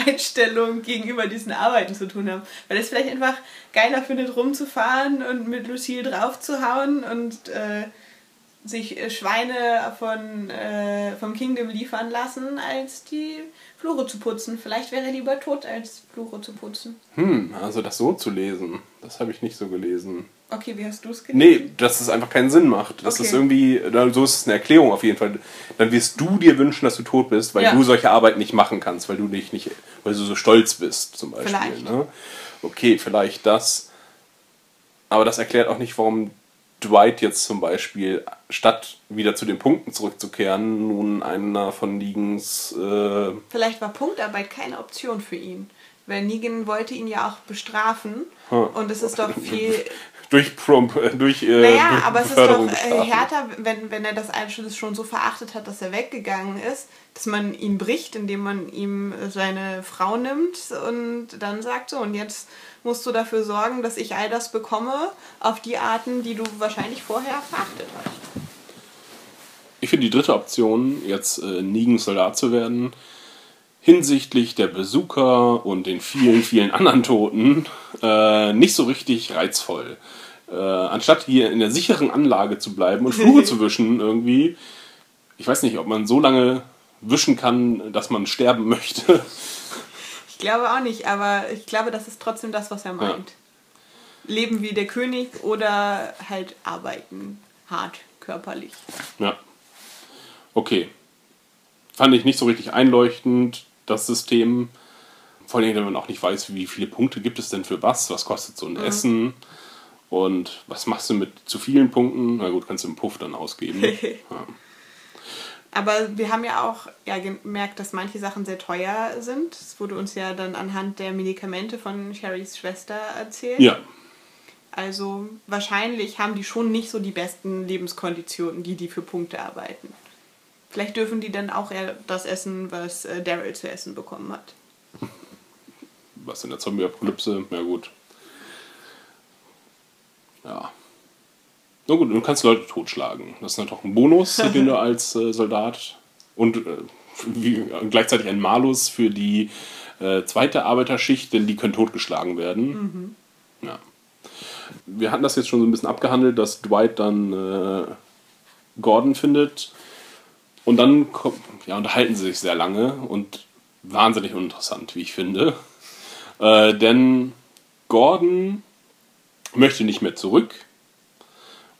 Einstellung gegenüber diesen Arbeiten zu tun haben. Weil es vielleicht einfach geiler findet, rumzufahren und mit Lucille draufzuhauen und äh, sich äh, Schweine von, äh, vom Kingdom liefern lassen, als die Flure zu putzen. Vielleicht wäre er lieber tot, als Flure zu putzen. Hm, also das so zu lesen, das habe ich nicht so gelesen. Okay, wie hast du es gelesen? Nee, dass es einfach keinen Sinn macht. Das Okay. ist irgendwie, so ist es eine Erklärung auf jeden Fall. Dann wirst du dir wünschen, dass du tot bist, weil Ja. du solche Arbeit nicht machen kannst, weil du dich nicht, weil du so stolz bist, zum Beispiel. Vielleicht. Ne? Okay, vielleicht das. Aber das erklärt auch nicht, warum Dwight jetzt zum Beispiel, statt wieder zu den Punkten zurückzukehren, nun einer von Negens äh, Vielleicht war Punktarbeit keine Option für ihn. Weil Negan wollte ihn ja auch bestrafen. Hm. Und es ist doch [LAUGHS] viel durch Prom, äh, durch äh, Naja, durch aber es ist doch äh, härter, wenn, wenn er das Einschluss schon so verachtet hat, dass er weggegangen ist, dass man ihn bricht, indem man ihm seine Frau nimmt und dann sagt so, und jetzt musst du dafür sorgen, dass ich all das bekomme, auf die Arten, die du wahrscheinlich vorher verachtet hast. Ich finde die dritte Option, jetzt äh, Negan Soldat zu werden, hinsichtlich der Besucher und den vielen, vielen anderen Toten äh, nicht so richtig reizvoll. Äh, anstatt hier in der sicheren Anlage zu bleiben und Flure [LAUGHS] zu wischen irgendwie, ich weiß nicht, ob man so lange wischen kann, dass man sterben möchte. Ich glaube auch nicht, aber ich glaube, das ist trotzdem das, was er meint. Leben wie der König oder halt arbeiten hart körperlich. Ja. Okay. Fand ich nicht so richtig einleuchtend, das System. Vor allem, wenn man auch nicht weiß, wie viele Punkte gibt es denn für was, was kostet so ein Essen und was machst du mit zu vielen Punkten? Na gut, kannst du im Puff dann ausgeben. [LAUGHS] ja. Aber wir haben ja auch ja, gemerkt, dass manche Sachen sehr teuer sind. Das wurde uns ja dann anhand der Medikamente von Sherrys Schwester erzählt. ja, Also wahrscheinlich haben die schon nicht so die besten Lebenskonditionen, die die für Punkte arbeiten. Vielleicht dürfen die dann auch eher das essen, was äh, Daryl zu essen bekommen hat. was in der Zombie-Apokalypse, ja gut. Ja. Na gut, du kannst Leute totschlagen. Das ist natürlich ein Bonus, [LAUGHS] den du als äh, Soldat und äh, wie, gleichzeitig ein Malus für die äh, zweite Arbeiterschicht, denn die können totgeschlagen werden. Ja. Wir hatten das jetzt schon so ein bisschen abgehandelt, dass Dwight dann äh, Gordon findet und dann kommt, ja, unterhalten sie sich sehr lange und wahnsinnig uninteressant, wie ich finde. Äh, denn Gordon möchte nicht mehr zurück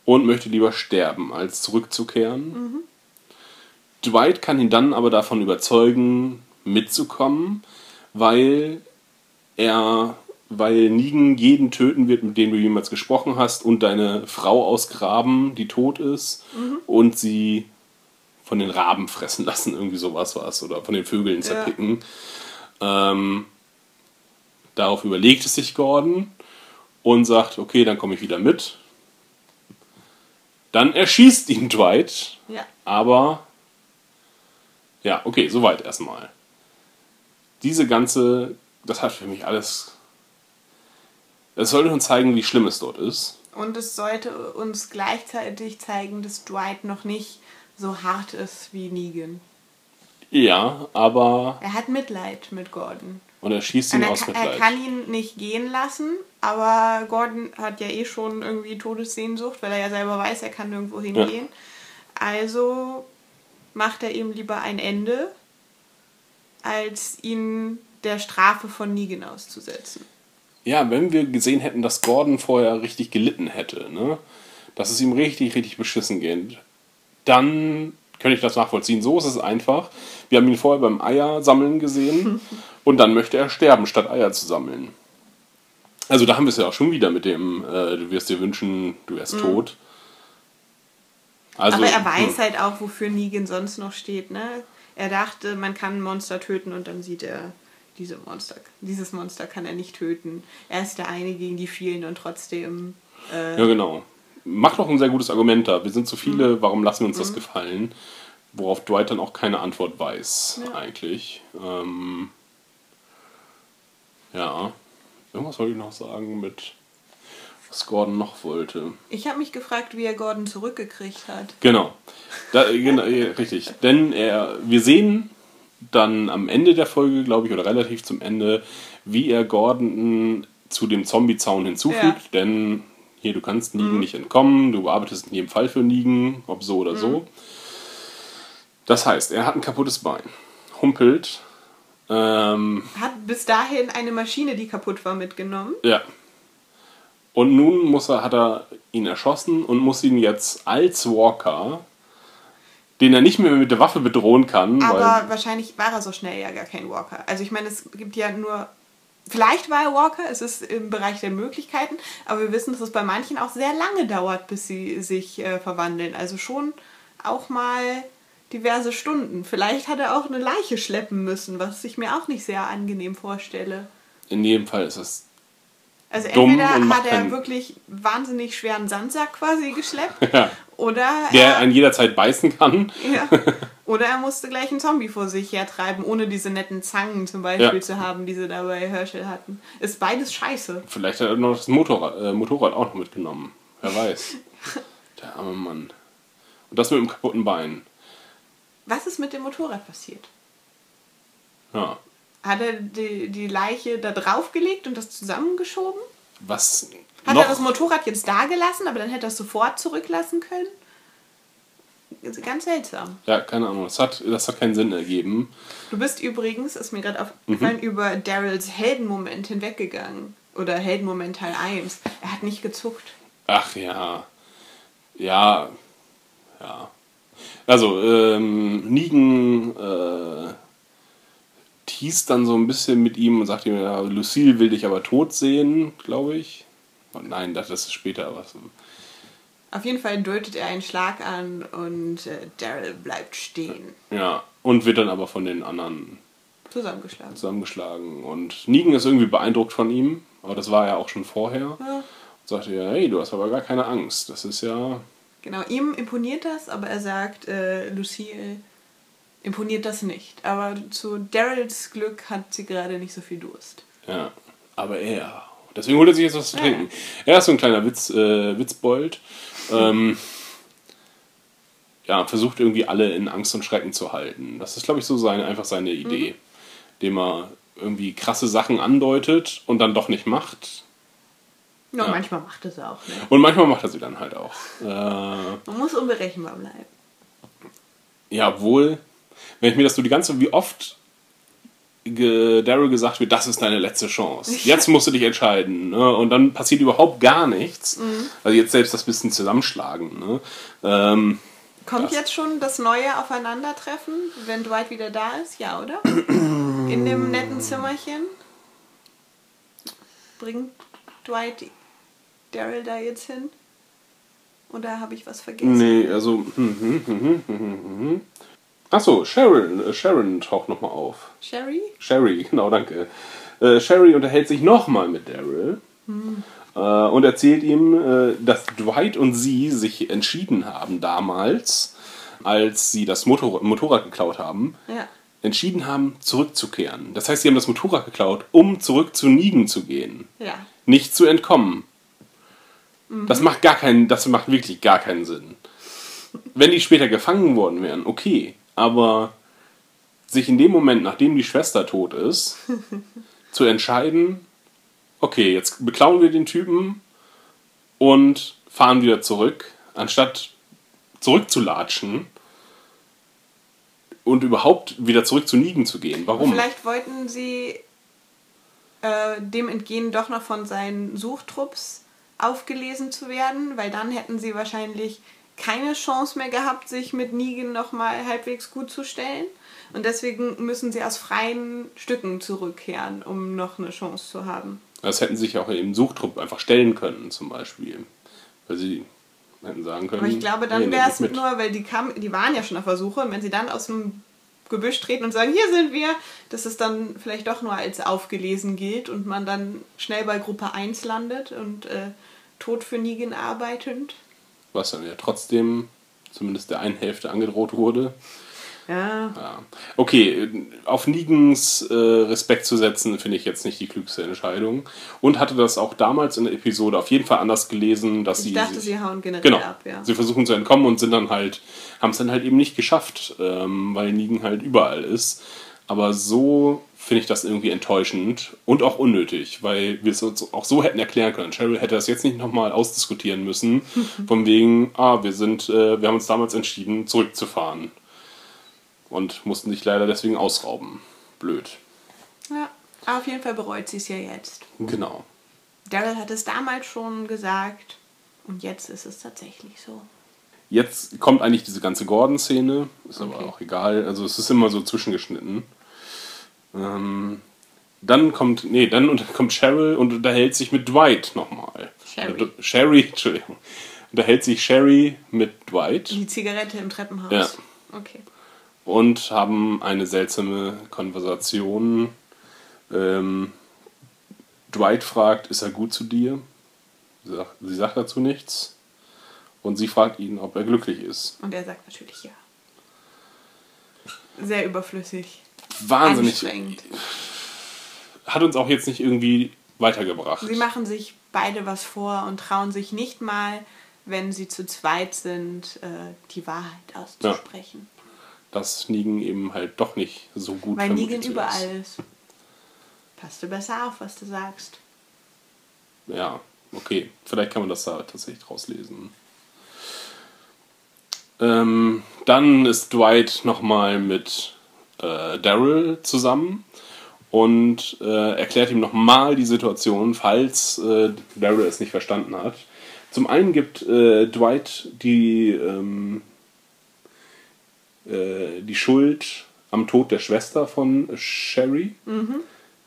und möchte lieber sterben, als zurückzukehren. Dwight kann ihn dann aber davon überzeugen, mitzukommen, weil er, weil Negan jeden töten wird, mit dem du jemals gesprochen hast, und deine Frau ausgraben, die tot ist, und sie von den Raben fressen lassen, irgendwie sowas war es, oder von den Vögeln zerpicken. Ähm, darauf überlegt es sich Gordon und sagt, okay, dann komme ich wieder mit. Dann erschießt ihn Dwight, Ja. aber ja, okay, soweit erstmal. Diese ganze, das hat für mich alles. Es sollte uns zeigen, wie schlimm es dort ist. Und es sollte uns gleichzeitig zeigen, dass Dwight noch nicht so hart ist wie Negan. Ja, aber. Er hat Mitleid mit Gordon. Und er schießt ihn er, aus kann, er Mitleid. kann ihn nicht gehen lassen, aber Gordon hat ja eh schon irgendwie Todessehnsucht, weil er ja selber weiß, er kann nirgendwo hingehen. Also macht er ihm lieber ein Ende, als ihn der Strafe von Negan auszusetzen. Ja, wenn wir gesehen hätten, dass Gordon vorher richtig gelitten hätte, ne? dass es ihm richtig, richtig beschissen geht, dann könnte ich das nachvollziehen. So ist es einfach. Wir haben ihn vorher beim Eier sammeln gesehen [LAUGHS] und dann möchte er sterben, statt Eier zu sammeln. Also da haben wir es ja auch schon wieder mit dem, äh, du wirst dir wünschen, du wärst tot. Also, Aber er weiß hm. halt auch, wofür Negan sonst noch steht, ne? Er dachte, man kann ein Monster töten und dann sieht er, diese Monster, dieses Monster kann er nicht töten. Er ist der eine gegen die vielen und trotzdem. Äh, Ja, genau. Macht doch ein sehr gutes Argument da. Wir sind zu Mhm. viele, warum lassen wir uns das gefallen? Worauf Dwight dann auch keine Antwort weiß, Ja. eigentlich. Ähm, ja. Irgendwas wollte ich noch sagen mit, was Gordon noch wollte. Ich habe mich gefragt, wie er Gordon zurückgekriegt hat. Genau. Da, genau richtig. Denn er, wir sehen dann am Ende der Folge, glaube ich, oder relativ zum Ende, wie er Gordon zu dem Zombie-Zaun hinzufügt. Ja. Denn hier, du kannst Negan nicht entkommen, du arbeitest in jedem Fall für Negan, ob so oder so. Das heißt, er hat ein kaputtes Bein, humpelt, ähm, Hat bis dahin eine Maschine, die kaputt war, mitgenommen. ja. Und nun muss er, hat er ihn erschossen und muss ihn jetzt als Walker, den er nicht mehr mit der Waffe bedrohen kann, Aber wahrscheinlich war er so schnell ja gar kein Walker. Also ich meine, es gibt ja nur. Vielleicht war er Walker, es ist im Bereich der Möglichkeiten, aber wir wissen, dass es bei manchen auch sehr lange dauert, bis sie sich äh, verwandeln. Also schon auch mal diverse Stunden. Vielleicht hat er auch eine Leiche schleppen müssen, was ich mir auch nicht sehr angenehm vorstelle. in jedem Fall ist es Also Dumm entweder hat er wirklich wahnsinnig schweren Sandsack quasi geschleppt [LAUGHS] Ja. oder der er, einen jederzeit beißen kann. ja, [LAUGHS] oder er musste gleich einen Zombie vor sich hertreiben, ohne diese netten Zangen zum Beispiel Ja. zu haben, die sie da bei Herschel hatten. Ist beides scheiße. Vielleicht hat er noch das Motorrad, äh, Motorrad auch noch mitgenommen. Wer weiß. [LAUGHS] Der arme Mann. Und das mit dem kaputten Bein. Was ist mit dem Motorrad passiert? Ja. Hat er die, die Leiche da draufgelegt und das zusammengeschoben? Was Hat noch? er das Motorrad jetzt da gelassen, aber dann hätte er es sofort zurücklassen können? Ganz seltsam. ja, keine Ahnung. Das hat, das hat keinen Sinn ergeben. Du bist übrigens, ist mir gerade aufgefallen, über Daryls Heldenmoment hinweggegangen. Oder Heldenmoment Teil 1. Er hat nicht gezuckt. Ach ja. Ja. Ja. Also, ähm, Negan äh, teast dann so ein bisschen mit ihm und sagt ihm, ja, Lucille will dich aber tot sehen, glaube ich. Oh nein, das ist später was. Auf jeden Fall deutet er einen Schlag an und äh, Daryl bleibt stehen. Ja. Und wird dann aber von den anderen Zusammengeschlagen. zusammengeschlagen. Und Negan ist irgendwie beeindruckt von ihm, aber das war ja auch schon vorher. Ja. Und sagte ja, hey, du hast aber gar keine Angst. Das ist ja. Genau, ihm imponiert das, aber er sagt, äh, Lucille imponiert das nicht. Aber zu Daryls Glück hat sie gerade nicht so viel Durst. Ja. Aber er. Deswegen holt er sich jetzt was zu Ja. trinken. Er ist so ein kleiner Witz, äh, Witzbold. Ähm, ja, versucht irgendwie alle in Angst und Schrecken zu halten. Das ist, glaube ich, so seine, einfach seine Idee. Dem er irgendwie krasse Sachen andeutet und dann doch nicht macht. Ja, Ja. manchmal macht es auch. Ne? Und manchmal macht er sie dann halt auch. Äh, Man muss unberechenbar bleiben. Ja, obwohl, wenn ich mir das so die ganze, wie oft ge Daryl gesagt wird, das ist deine letzte Chance. Jetzt musst du dich entscheiden. Ne? Und dann passiert überhaupt gar nichts. Also jetzt selbst das bisschen zusammenschlagen. Ne? Ähm, Kommt Das- jetzt schon das neue Aufeinandertreffen, wenn Dwight wieder da ist? Ja, oder? In dem netten Zimmerchen. Bringt Dwight Daryl da jetzt hin? Oder habe ich was vergessen? nee, also. Hm, hm, hm, hm, hm, hm, hm. Achso, Sharon, äh, Sharon taucht nochmal auf. Sherry? Sherry, [LAUGHS] genau, danke. Äh, Sherry unterhält sich nochmal mit Daryl äh, und erzählt ihm, dass Dwight und sie sich entschieden haben damals, als sie das Motor Motorrad geklaut haben, Ja. entschieden haben, zurückzukehren. Das heißt, sie haben das Motorrad geklaut, um zurück zu Negan zu gehen, Ja. nicht zu entkommen. Das macht gar keinen, das macht wirklich gar keinen Sinn. Wenn die später gefangen worden wären, okay, aber sich in dem Moment, nachdem die Schwester tot ist, [LAUGHS] zu entscheiden, okay, jetzt beklauen wir den Typen und fahren wieder zurück, anstatt zurückzulatschen und überhaupt wieder zurück zu Negan zu gehen. Warum? Vielleicht wollten sie äh, dem entgehen, doch noch von seinen Suchtrupps aufgelesen zu werden, weil dann hätten sie wahrscheinlich keine Chance mehr gehabt, sich mit Negan nochmal halbwegs gut zu stellen. Und deswegen müssen sie aus freien Stücken zurückkehren, um noch eine Chance zu haben. Das hätten sich auch im Suchtrupp einfach stellen können, zum Beispiel. Weil sie hätten sagen können. Aber ich glaube, dann wäre es nur, weil die, kam, die waren ja schon auf der Suche und wenn sie dann aus dem Gebüsch treten und sagen, hier sind wir, dass es dann vielleicht doch nur als aufgelesen gilt und man dann schnell bei Gruppe 1 landet und äh, tot für Negan arbeitend. Was dann ja trotzdem zumindest der einen Hälfte angedroht wurde. Ja, Ja. Okay, auf Negens äh, Respekt zu setzen, finde ich jetzt nicht die klügste Entscheidung. Und hatte das auch damals in der Episode auf jeden Fall anders gelesen, dass ich sie. dachte, sich- sie hauen generell Genau. ab, ja. Sie versuchen zu entkommen und sind dann halt, haben es dann halt eben nicht geschafft, ähm, weil Negan halt überall ist. Aber so finde ich das irgendwie enttäuschend und auch unnötig, weil wir es uns auch so hätten erklären können. Cheryl hätte das jetzt nicht nochmal ausdiskutieren müssen, [LAUGHS] von wegen, ah, wir sind, äh, wir haben uns damals entschieden, zurückzufahren. Und mussten sich leider deswegen ausrauben. Blöd. ja. Aber auf jeden Fall bereut sie es ja jetzt. Genau. Daryl hat es damals schon gesagt und jetzt ist es tatsächlich so. Jetzt kommt eigentlich diese ganze Gordon-Szene, ist aber Okay. auch egal. Also es ist immer so zwischengeschnitten. Ähm, dann kommt, nee, dann kommt Cheryl und unterhält sich mit Dwight nochmal. Sherry. Äh, Sherry, [LAUGHS] Entschuldigung. Unterhält sich Sherry mit Dwight Die Zigarette im Treppenhaus. Ja. Okay. und haben eine seltsame Konversation. Ähm, Dwight fragt, ist er gut zu dir? Sie sagt, sie sagt dazu nichts. Und sie fragt ihn, ob er glücklich ist. Und er sagt natürlich ja. Sehr überflüssig. Wahnsinnig. Anstrengend. Hat uns auch jetzt nicht irgendwie weitergebracht. Sie machen sich beide was vor und trauen sich nicht mal, wenn sie zu zweit sind, äh, die Wahrheit auszusprechen. Dass Negan eben halt doch nicht so gut Weil Negan überall ist. Passt du besser auf, was du sagst. Ja, okay. Vielleicht kann man das da tatsächlich rauslesen. Ähm, dann ist Dwight nochmal mit äh, Daryl zusammen und äh, erklärt ihm nochmal die Situation, falls äh, Daryl es nicht verstanden hat. Zum einen gibt äh, Dwight die, ähm, äh, die Schuld am Tod der Schwester von Sherry,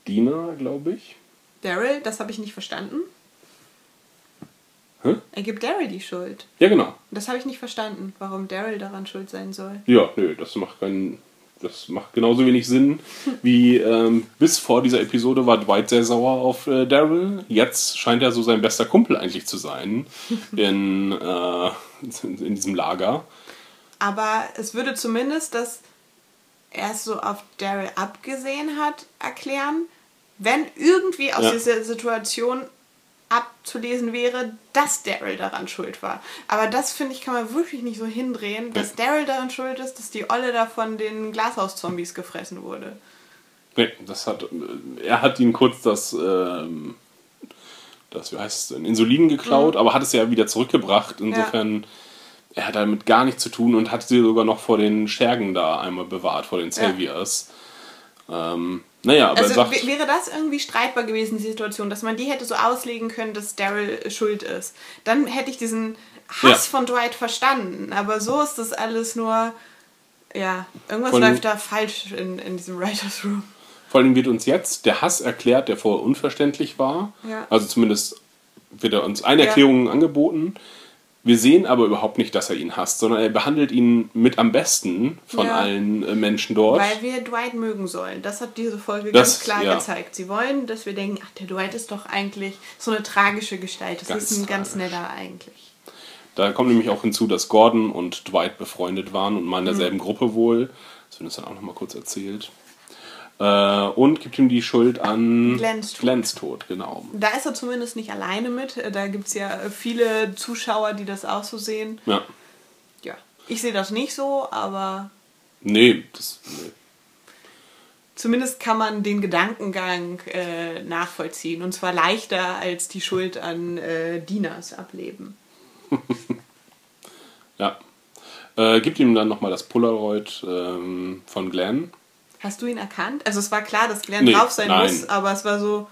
Dina, glaube ich. Daryl, das habe ich nicht verstanden. Hä? Er gibt Daryl die Schuld. Ja, genau. Das habe ich nicht verstanden, warum Daryl daran schuld sein soll. Ja, nö, das macht keinen. Das macht genauso wenig Sinn wie ähm, bis vor dieser Episode war Dwight sehr sauer auf äh, Daryl. Jetzt scheint er so sein bester Kumpel eigentlich zu sein [LAUGHS] in, äh, in diesem Lager. Aber es würde zumindest, dass er es so auf Daryl abgesehen hat, erklären, wenn irgendwie aus Ja. dieser Situation abzulesen wäre, dass Daryl daran schuld war. Aber das, finde ich, kann man wirklich nicht so hindrehen, dass Daryl daran schuld ist, dass die Olle da von den Glashaus-Zombies gefressen wurde. Nee, das hat. Er hat ihn kurz das. Ähm, das, wie heißt es denn, Insulin geklaut, aber hat es ja wieder zurückgebracht. Insofern, er hat damit gar nichts zu tun und hat sie sogar noch vor den Schergen da einmal bewahrt, vor den Saviors. Ähm, naja, aber Also sagt. wäre das irgendwie streitbar gewesen, die Situation, dass man die hätte so auslegen können, dass Daryl schuld ist. Dann hätte ich diesen Hass Ja. von Dwight verstanden. Aber so ist das alles nur, ja, irgendwas allem- läuft da falsch in, in diesem Writers Room. Vor allem wird uns jetzt der Hass erklärt, der vorher unverständlich war. Ja. Also zumindest wird er uns eine Ja. Erklärung angeboten. Wir sehen aber überhaupt nicht, dass er ihn hasst, sondern er behandelt ihn mit am besten von Ja. allen äh, Menschen dort. Weil wir Dwight mögen sollen. Das hat diese Folge Das- ganz klar ja. gezeigt. Sie wollen, dass wir denken, ach, der Dwight ist doch eigentlich so eine tragische Gestalt. Das Ganz ist ein ganz tragisch. netter eigentlich. Da kommt nämlich auch hinzu, dass Gordon und Dwight befreundet waren und mal in derselben Mhm. Gruppe wohl. Das wird uns dann auch nochmal kurz erzählt. Äh, und gibt ihm die Schuld an Glens Tod. Glens Tod, genau. Da ist er zumindest nicht alleine mit. Da gibt es ja viele Zuschauer, die das auch so sehen. Ja. Ja, ich sehe das nicht so, aber Nee, das, nee. zumindest kann man den Gedankengang äh, nachvollziehen. Und zwar leichter als die Schuld an äh, Dinas ableben. [LAUGHS] ja. Äh, gibt ihm dann nochmal das Polaroid ähm, von Glenn. Hast du ihn erkannt? Also es war klar, dass Glenn Nee, drauf sein nein. muss, aber es war so,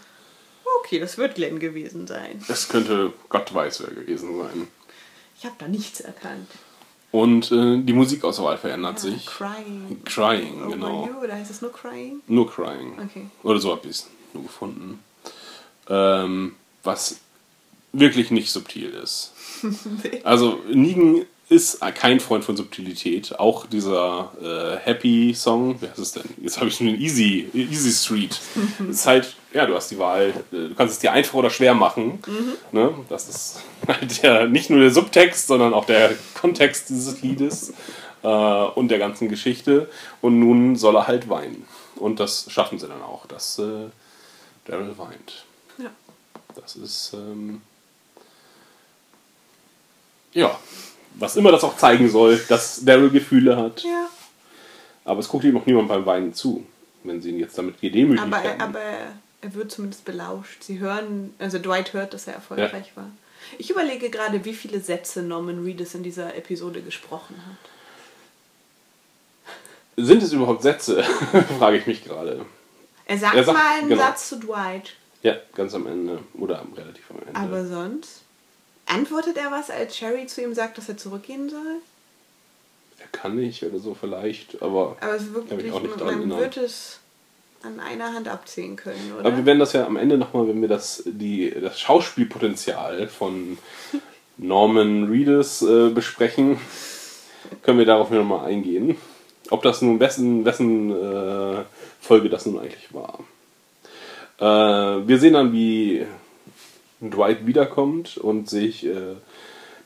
okay, das wird Glenn gewesen sein. Es könnte Gott weiß wer gewesen sein. Ich habe da nichts erkannt. Und äh, die Musikauswahl verändert Ja, sich. Crying. Crying, Over genau. You, oder heißt es nur Crying? Nur Crying. Okay. Oder so habe ich es nur gefunden. Ähm, was wirklich nicht subtil ist. [LAUGHS] Also Negan ist kein Freund von Subtilität. Auch dieser äh, Happy Song, wie heißt es denn? Jetzt habe ich schon den Easy, Easy Street. [LAUGHS] ist halt, ja, du hast die Wahl, du kannst es dir einfach oder schwer machen. Ne? Das ist [LAUGHS] halt der, nicht nur der Subtext, sondern auch der Kontext dieses Liedes äh, und der ganzen Geschichte. Und nun soll er halt weinen. Und das schaffen sie dann auch, dass äh, Daryl weint. Ja. Das ist, ähm, ja, was immer das auch zeigen soll, dass Daryl Gefühle hat. Ja. Aber es guckt ihm auch niemand beim Weinen zu, wenn sie ihn jetzt damit gedemütigt Aber, haben. aber er wird zumindest belauscht. Sie hören, also Dwight hört, dass er erfolgreich war. Ich überlege gerade, wie viele Sätze Norman Reedus in dieser Episode gesprochen hat. Sind es überhaupt Sätze? [LAUGHS] Frage ich mich gerade. Er sagt, Er sagt- mal einen genau. Satz zu Dwight, Ja, ganz am Ende. Oder relativ am Ende. aber sonst antwortet er was, als Sherry zu ihm sagt, dass er zurückgehen soll? er kann nicht oder so vielleicht, aber, Aber es ist wirklich, auch nicht man erinnern. wird es an einer Hand abzählen können, oder? aber wir werden das ja am Ende nochmal, wenn wir das, die, das Schauspielpotenzial von Norman Reedus äh, besprechen, können wir darauf nochmal eingehen. Ob das nun, wessen, wessen äh, Folge das nun eigentlich war. Äh, wir sehen dann, wie Dwight wiederkommt und sich äh,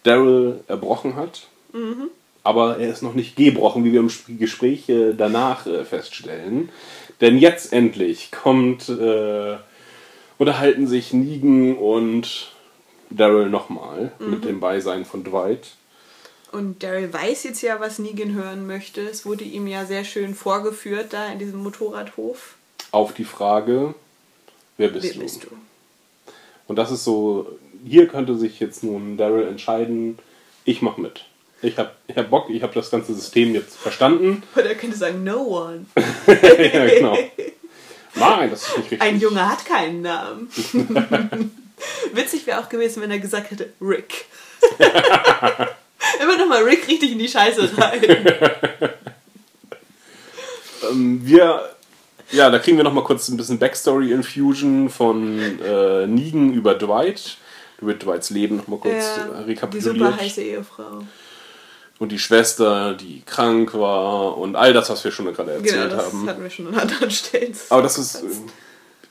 Daryl erbrochen hat. Aber er ist noch nicht gebrochen, wie wir im Sp- Gespräch äh, danach äh, feststellen. Denn jetzt endlich kommt, äh, unterhalten sich Negan und Daryl nochmal mit dem Beisein von Dwight. Und Daryl weiß jetzt ja, was Negan hören möchte. Es wurde ihm ja sehr schön vorgeführt da in diesem Motorradhof. Auf die Frage, wer bist Wer du? bist du? Und das ist so, hier könnte sich jetzt nun Daryl entscheiden, ich mach mit. Ich hab, ich hab Bock, ich hab das ganze System jetzt verstanden. [LAUGHS] Oder er könnte sagen, no one. [LAUGHS] ja, genau. Nein, das ist nicht richtig. Ein Junge hat keinen Namen. [LAUGHS] Witzig wäre auch gewesen, wenn er gesagt hätte, Rick. Immer nochmal Rick richtig in die Scheiße rein. Ähm, wir, ja, da kriegen wir noch mal kurz ein bisschen Backstory-Infusion von äh, Negan über Dwight. Über Dwights Leben noch mal kurz Ja, äh, die super rekapituliert. heiße Ehefrau. Und die Schwester, die krank war und all das, was wir schon gerade Genau, erzählt das haben. hatten wir schon an anderen Stellen. Aber das ist, äh,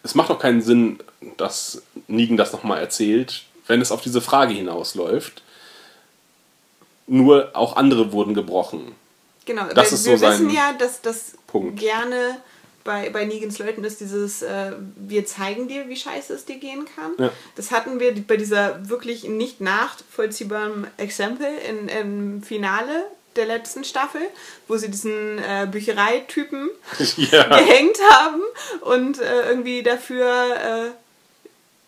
es macht auch keinen Sinn, dass Negan das nochmal erzählt, wenn es auf diese Frage hinausläuft. Nur auch andere wurden gebrochen. Genau, Das wir, ist so wir wissen ja, dass das Punkt. gerne bei, bei Negans Leuten ist dieses, äh, wir zeigen dir, wie scheiße es dir gehen kann. Ja. Das hatten wir bei dieser wirklich nicht nachvollziehbaren Exempel in, im Finale der letzten Staffel, wo sie diesen äh, Büchereitypen [LAUGHS] ja. gehängt haben und äh, irgendwie dafür, äh,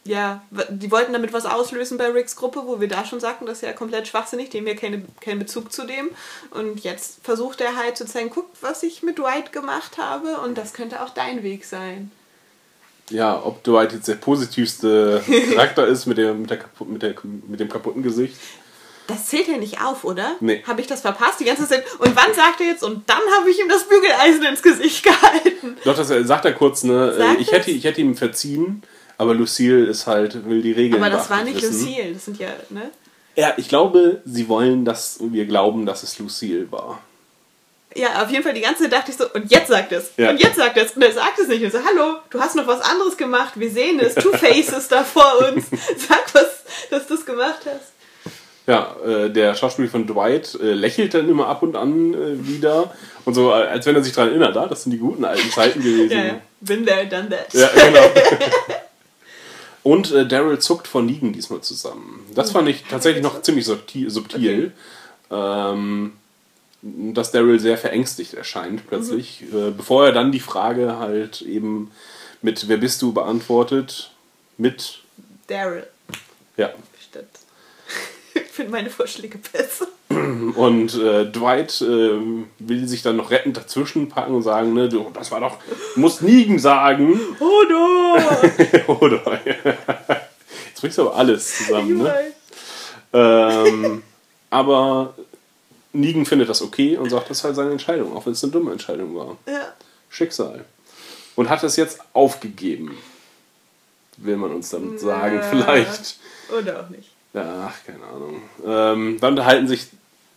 ja, die wollten damit was auslösen bei Ricks Gruppe, wo wir da schon sagten, das ist ja komplett schwachsinnig, dem wir keine, keinen Bezug zu dem. Und jetzt versucht er halt zu zeigen, guck, was ich mit Dwight gemacht habe und das könnte auch dein Weg sein. ja, ob Dwight jetzt der positivste [LAUGHS] Charakter ist mit dem, mit, der, mit, der, mit dem kaputten Gesicht. Das zählt ja nicht auf, oder? Nee. Habe ich das verpasst die ganze Zeit? Und wann sagt er jetzt, und dann habe ich ihm das Bügeleisen ins Gesicht [LAUGHS] gehalten? Doch, das sagt er kurz, ne? Sagt äh, ich, hätte, ich hätte ihm verziehen, aber Lucille ist halt, will die Regeln Aber das war nicht wissen. Lucille, das sind ja, ne? Ja, ich glaube, sie wollen, dass wir glauben, dass es Lucille war. Ja, auf jeden Fall die ganze Zeit dachte ich so, und jetzt sagt es. Ja. Und jetzt sagt es. Und er sagt es nicht. Und so, hallo, du hast noch was anderes gemacht. Wir sehen es. Two Faces da vor uns. [LAUGHS] Sag was, dass du es gemacht hast. Ja, äh, der Schauspieler von Dwight äh, lächelt dann immer ab und an äh, wieder und so, äh, als wenn er sich daran erinnert, ah, das sind die guten alten Zeiten [LAUGHS] gewesen. Ja, ja. Been there, done that. Ja, genau. [LAUGHS] Und äh, Daryl zuckt von Negan diesmal zusammen. Das fand ich tatsächlich noch ziemlich subtil. subtil ähm, dass Daryl sehr verängstigt erscheint plötzlich. Äh, bevor er dann die Frage halt eben mit Wer bist du beantwortet. Mit, Daryl. ja. Stimmt. [LAUGHS] Ich finde meine Vorschläge besser. Und äh, Dwight äh, will sich dann noch rettend dazwischen packen und sagen, ne, du, das war doch, du musst Negan sagen. Oh no! [LAUGHS] Oder? [LAUGHS] Jetzt bringst du aber alles zusammen, ne? Ähm, aber Negan findet das okay und sagt, das ist halt seine Entscheidung, auch wenn es eine dumme Entscheidung war. Ja. Schicksal. Und hat es jetzt aufgegeben. will man uns damit sagen, vielleicht. Oder auch nicht. Ja, ach, keine Ahnung. Ähm, dann unterhalten sich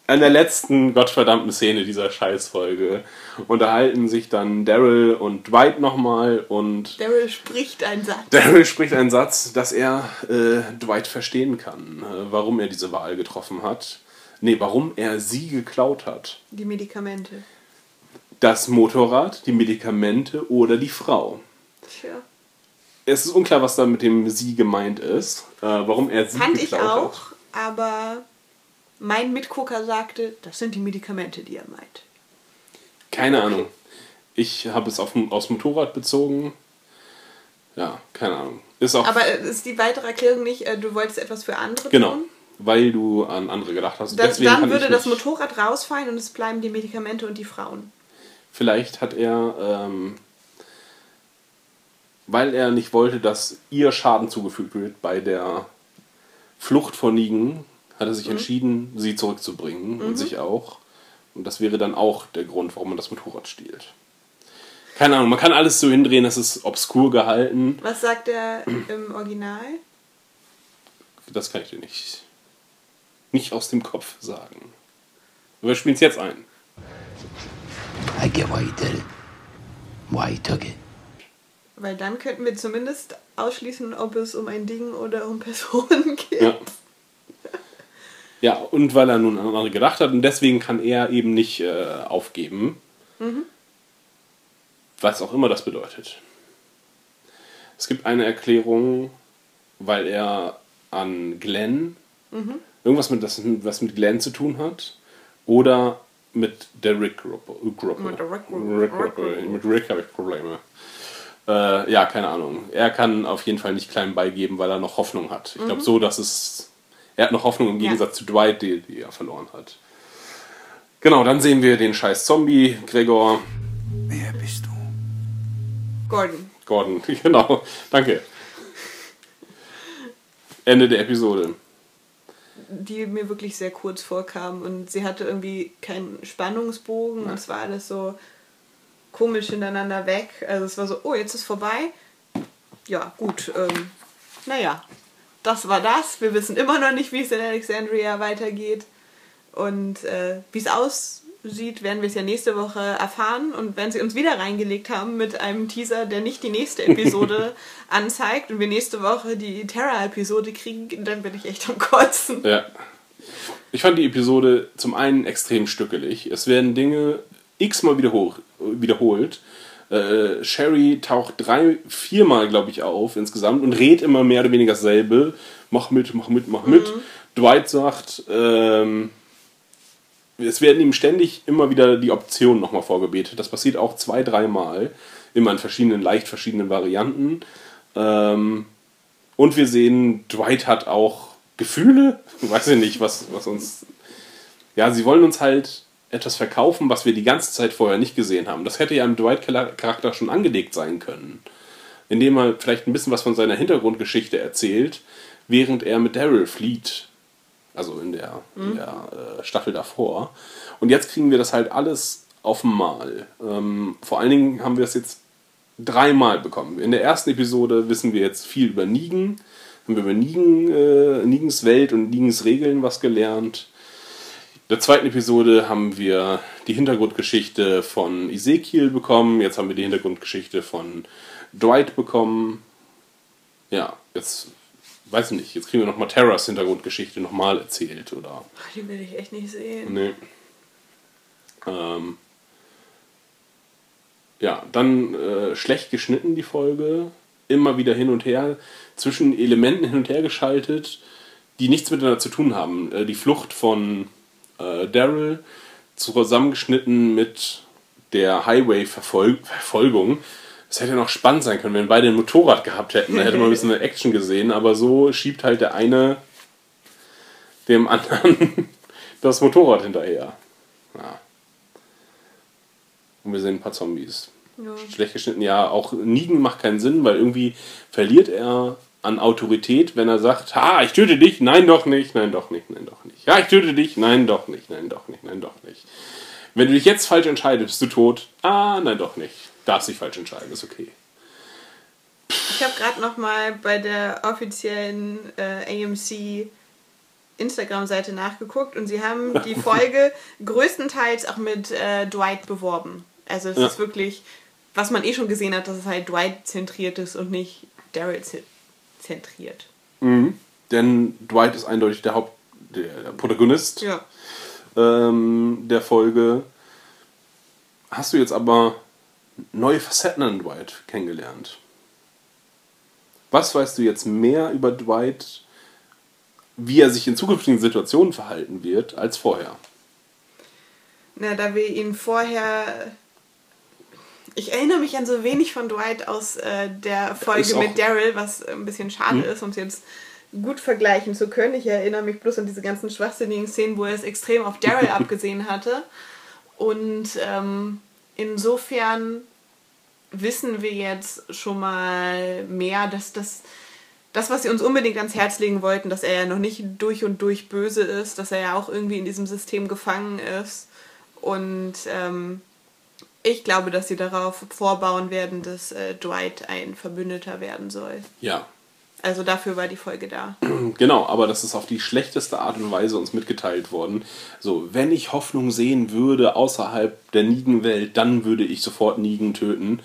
an der letzten gottverdammten Szene dieser Scheißfolge unterhalten sich dann Daryl und Dwight nochmal und Daryl spricht einen Satz. Daryl spricht einen Satz, dass er äh, Dwight verstehen kann, äh, warum er diese Wahl getroffen hat. Nee, warum er sie geklaut hat. Die Medikamente. Das Motorrad, die Medikamente oder die Frau. Tja. Es ist unklar, was da mit dem sie gemeint ist, äh, warum er sie Fand ich geklaut auch, hat. aber mein Mitgucker sagte, das sind die Medikamente, die er meint. Keine Ahnung. Ich habe es auf, aufs Motorrad bezogen. Ja, keine Ahnung. Ist auch Aber äh, ist die weitere Erklärung nicht, äh, du wolltest etwas für andere genau, tun? weil du an andere gedacht hast. Das, dann würde das Motorrad rausfallen und es bleiben die Medikamente und die Frauen. Vielleicht hat er, ähm, weil er nicht wollte, dass ihr Schaden zugefügt wird bei der Flucht von Nigen, hat er sich entschieden, sie zurückzubringen und sich auch. Und das wäre dann auch der Grund, warum man das Motorrad stiehlt. Keine Ahnung, man kann alles so hindrehen, das ist obskur gehalten. Was sagt er im Original? Das kann ich dir nicht, nicht aus dem Kopf sagen. Wir spielen es jetzt ein. I get why you did it. Why you took it. Weil dann könnten wir zumindest ausschließen, ob es um ein Ding oder um Personen [LAUGHS] geht. Ja. Ja, und weil er nun an andere gedacht hat und deswegen kann er eben nicht äh, aufgeben. Was auch immer das bedeutet. Es gibt eine Erklärung, weil er an Glenn irgendwas mit das was mit Glenn zu tun hat oder mit der Rick Gruppe. Gruppe. Mit der Rick Rick Gruppe. Gruppe. Mit Rick habe ich Probleme. Äh, ja, keine Ahnung. Er kann auf jeden Fall nicht klein beigeben, weil er noch Hoffnung hat. Ich glaube so, dass es. Er hat noch Hoffnung im Ja. Gegensatz zu Dwight, die, die er verloren hat. Genau, dann sehen wir den scheiß Zombie, Gregor, Wer bist du? Gordon. Gordon. [LAUGHS] Genau, danke. Ende der Episode. die mir wirklich sehr kurz vorkam und sie hatte irgendwie keinen Spannungsbogen und es war alles so komisch hintereinander weg. Also es war so, oh, jetzt ist vorbei. Ja, gut. Ähm, naja, das war das. Wir wissen immer noch nicht, wie es in Alexandria weitergeht. Und äh, wie es aussieht, werden wir es ja nächste Woche erfahren. Und wenn sie uns wieder reingelegt haben mit einem Teaser, der nicht die nächste [LAUGHS] Episode anzeigt und wir nächste Woche die Terra-Episode kriegen, dann bin ich echt am Kotzen. Ja. Ich fand die Episode zum einen extrem stückelig. Es werden Dinge x-mal wiederholt. Äh, Sherry taucht drei, viermal, glaube ich, auf insgesamt und redet immer mehr oder weniger dasselbe. Mach mit, mach mit, mach mit. Dwight sagt, ähm, es werden ihm ständig immer wieder die Optionen nochmal vorgebetet. Das passiert auch zwei, dreimal. Immer in verschiedenen, leicht verschiedenen Varianten. Ähm, und wir sehen, Dwight hat auch Gefühle. [LAUGHS] Weiß ich nicht, was, was uns. Ja, sie wollen uns halt etwas verkaufen, was wir die ganze Zeit vorher nicht gesehen haben. Das hätte ja im Dwight-Charakter schon angelegt sein können. Indem er vielleicht ein bisschen was von seiner Hintergrundgeschichte erzählt, während er mit Daryl flieht. Also in der, in der äh, Staffel davor. Und jetzt kriegen wir das halt alles auf einmal. Ähm, vor allen Dingen haben wir es jetzt dreimal bekommen. In der ersten Episode wissen wir jetzt viel über Nigen, haben wir über Nigen, äh, Nigens Welt und Nigens Regeln was gelernt. In der zweiten Episode haben wir die Hintergrundgeschichte von Ezekiel bekommen, jetzt haben wir die Hintergrundgeschichte von Dwight bekommen. Ja, jetzt weiß ich nicht, jetzt kriegen wir nochmal Terras Hintergrundgeschichte nochmal erzählt, oder? Ach, Die will ich echt nicht sehen. Nee. Ähm, ja, dann äh, schlecht geschnitten die Folge. Immer wieder hin und her, zwischen Elementen hin und her geschaltet, die nichts miteinander zu tun haben. Äh, die Flucht von äh, Daryl zusammengeschnitten mit der Highway-Verfolgung. Es hätte noch spannend sein können, wenn beide ein Motorrad gehabt hätten. Da hätte man ein bisschen [LAUGHS] Action gesehen, aber so schiebt halt der eine dem anderen [LAUGHS] das Motorrad hinterher. Ja. Und wir sehen ein paar Zombies. Ja. Schlecht geschnitten, ja, auch Nigen macht keinen Sinn, weil irgendwie verliert er an Autorität, wenn er sagt, ha, ich töte dich, nein doch nicht, nein doch nicht, nein doch nicht. Ja, ich töte dich, nein doch nicht, nein doch nicht, nein doch nicht. Wenn du dich jetzt falsch entscheidest, bist du tot. Ah, nein doch nicht. Darfst dich falsch entscheiden, ist okay. Ich habe gerade noch mal bei der offiziellen äh, AMC Instagram-Seite nachgeguckt und sie haben die [LAUGHS] Folge größtenteils auch mit äh, Dwight beworben. Also es Ja. ist wirklich, was man eh schon gesehen hat, dass es halt Dwight zentriert ist und nicht Daryl zentriert. Denn Dwight ist eindeutig der Haupt, der, der Protagonist Ja. ähm, der Folge. Hast du jetzt aber neue Facetten an Dwight kennengelernt? Was weißt du jetzt mehr über Dwight, wie er sich in zukünftigen Situationen verhalten wird, als vorher? Na, da wir ihn vorher. Ich erinnere mich an so wenig von Dwight aus äh, der Folge mit Daryl, was ein bisschen schade ist, um es jetzt gut vergleichen zu können. Ich erinnere mich bloß an diese ganzen schwachsinnigen Szenen, wo er es extrem auf Daryl [LAUGHS] abgesehen hatte. Und ähm, insofern wissen wir jetzt schon mal mehr, dass das, das, was sie uns unbedingt ans Herz legen wollten, dass er ja noch nicht durch und durch böse ist, dass er ja auch irgendwie in diesem System gefangen ist. Und ähm, ich glaube, dass sie darauf vorbauen werden, dass äh, Dwight ein Verbündeter werden soll. Ja, Also dafür war die Folge da. [CLEARS THROAT] Genau, aber das ist auf die schlechteste Art und Weise uns mitgeteilt worden. So, wenn ich Hoffnung sehen würde außerhalb der Negan-Welt, dann würde ich sofort Negan töten.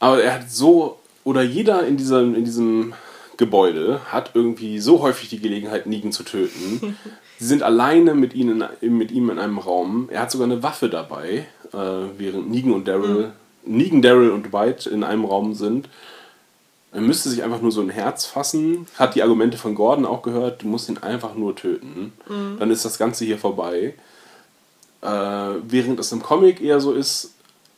Aber er hat so, oder jeder in diesem, in diesem Gebäude hat irgendwie so häufig die Gelegenheit, Negan zu töten. Sie sind alleine mit, ihnen, mit ihm in einem Raum. Er hat sogar eine Waffe dabei, äh, während Negan und Daryl, Negan, Daryl und Dwight in einem Raum sind. Er müsste sich einfach nur so ein Herz fassen, hat die Argumente von Gordon auch gehört, du musst ihn einfach nur töten. Dann ist das Ganze hier vorbei. Äh, während es im Comic eher so ist,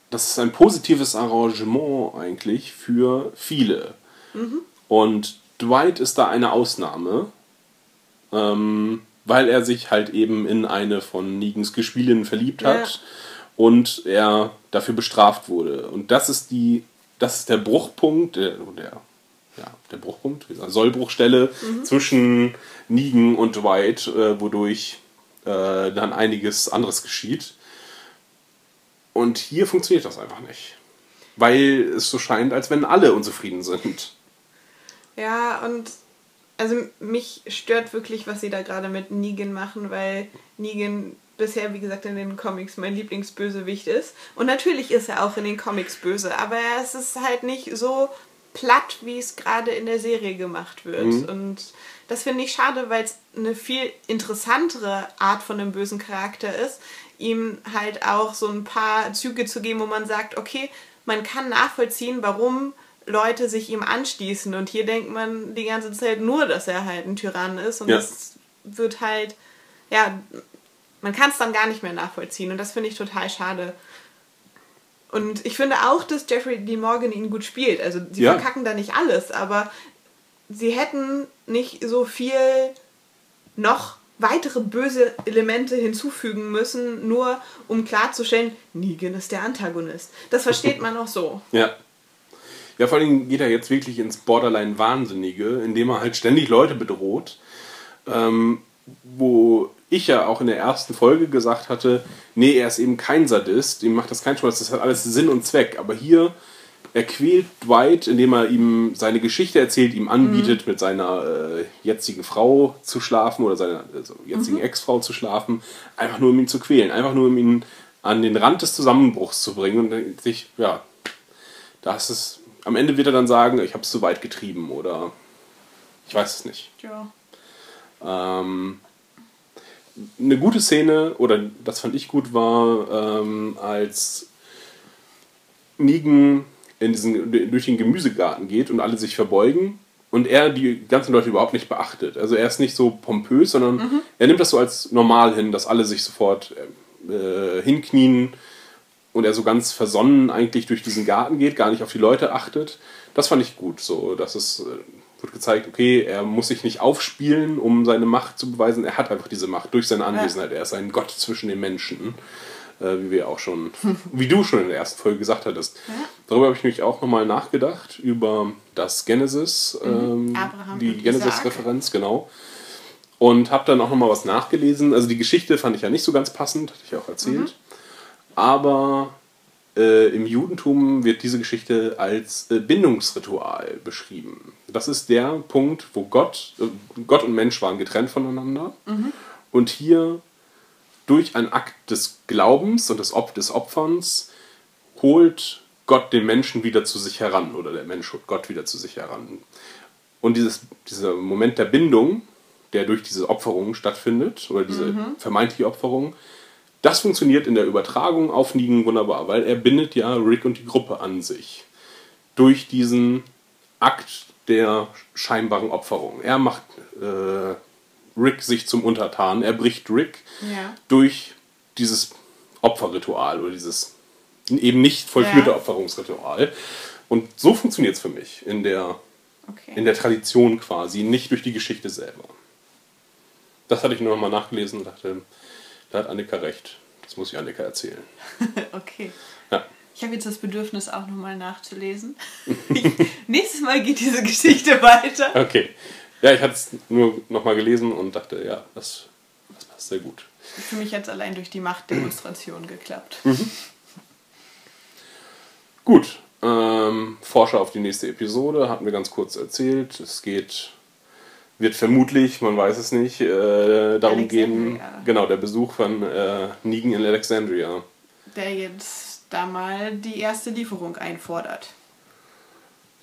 das ist ein positives Arrangement eigentlich für viele. Und Dwight ist da eine Ausnahme, ähm, weil er sich halt eben in eine von Negans Gespielinnen verliebt hat Ja. und er dafür bestraft wurde. Und das ist die, das ist der Bruchpunkt, der, der, ja, der Bruchpunkt, Sollbruchstelle zwischen Negan und Dwight, äh, wodurch äh, dann einiges anderes geschieht. Und hier funktioniert das einfach nicht. Weil es so scheint, als wenn alle unzufrieden sind. Ja, und also mich stört wirklich, was sie da gerade mit Negan machen, weil Negan bisher, wie gesagt, in den Comics mein Lieblingsbösewicht ist. Und natürlich ist er auch in den Comics böse, aber es ist halt nicht so platt, wie es gerade in der Serie gemacht wird. Und das finde ich schade, weil es eine viel interessantere Art von einem bösen Charakter ist, ihm halt auch so ein paar Züge zu geben, wo man sagt, okay, man kann nachvollziehen, warum Leute sich ihm anstießen. Und hier denkt man die ganze Zeit nur, dass er halt ein Tyrann ist. Und Ja. das wird halt, ja, man kann es dann gar nicht mehr nachvollziehen. Und das finde ich total schade. Und ich finde auch, dass Jeffrey D. Morgan ihn gut spielt. Also sie Ja. verkacken da nicht alles, aber sie hätten nicht so viel noch weitere böse Elemente hinzufügen müssen, nur um klarzustellen, Negan ist der Antagonist. Das versteht man auch so. Ja. Ja, vor allem geht er jetzt wirklich ins Borderline-Wahnsinnige, indem er halt ständig Leute bedroht. Ähm, wo ich ja auch in der ersten Folge gesagt hatte, nee, er ist eben kein Sadist, ihm macht das keinen Spaß, das hat alles Sinn und Zweck. Aber hier, er quält Dwight, indem er ihm seine Geschichte erzählt, ihm anbietet, mit seiner äh, jetzigen Frau zu schlafen oder seiner also jetzigen Ex-Frau zu schlafen, einfach nur um ihn zu quälen, einfach nur um ihn an den Rand des Zusammenbruchs zu bringen und sich, ja, das ist, am Ende wird er dann sagen, ich habe es zu weit getrieben oder ich weiß es nicht. Ja. Ähm, eine gute Szene, oder das fand ich gut, war, ähm, als Negan in diesen, durch den Gemüsegarten geht und alle sich verbeugen und er die ganzen Leute überhaupt nicht beachtet. Also er ist nicht so pompös, sondern er nimmt das so als normal hin, dass alle sich sofort äh, hinknien und er so ganz versonnen eigentlich durch diesen Garten geht, gar nicht auf die Leute achtet. Das fand ich gut. So, dass es äh, wird gezeigt, okay, er muss sich nicht aufspielen, um seine Macht zu beweisen. Er hat einfach diese Macht durch seine Anwesenheit. Er ist ein Gott zwischen den Menschen, äh, wie wir auch schon, [LAUGHS] wie du schon in der ersten Folge gesagt hattest. Darüber habe ich nämlich auch nochmal nachgedacht über das Genesis, ähm, Abraham die Genesis-Referenz, genau. Und habe dann auch nochmal was nachgelesen. Also die Geschichte fand ich ja nicht so ganz passend, hatte ich ja auch erzählt. Aber Äh, Im Judentum wird diese Geschichte als äh, Bindungsritual beschrieben. Das ist der Punkt, wo Gott, äh, Gott und Mensch waren getrennt voneinander. Und hier durch einen Akt des Glaubens und des, Op des Opferns holt Gott den Menschen wieder zu sich heran oder der Mensch holt Gott wieder zu sich heran. Und dieses, dieser Moment der Bindung, der durch diese Opferung stattfindet, oder diese vermeintliche Opferung, das funktioniert in der Übertragung auf Negan wunderbar, weil er bindet ja Rick und die Gruppe an sich. Durch diesen Akt der scheinbaren Opferung. Er macht äh, Rick sich zum Untertan, er bricht Rick Ja. durch dieses Opferritual oder dieses eben nicht vollführte Ja. Opferungsritual. Und so funktioniert es für mich in der, Okay. in der Tradition quasi, nicht durch die Geschichte selber. Das hatte ich nur noch mal nachgelesen und dachte, da hat Annika recht. Das muss ich Annika erzählen. [LAUGHS] okay. Ja. Ich habe jetzt das Bedürfnis, auch nochmal nachzulesen. [LAUGHS] nächstes Mal geht diese Geschichte weiter. Okay. Ja, ich hatte es nur noch mal gelesen und dachte, ja, das, das passt sehr gut. Für mich hat es allein durch die Machtdemonstration geklappt. Gut, ähm, Forscher auf die nächste Episode hatten wir ganz kurz erzählt. Es geht, wird vermutlich, man weiß es nicht, äh, darum gehen, genau, der Besuch von äh, Negan in Alexandria. Der jetzt da mal die erste Lieferung einfordert.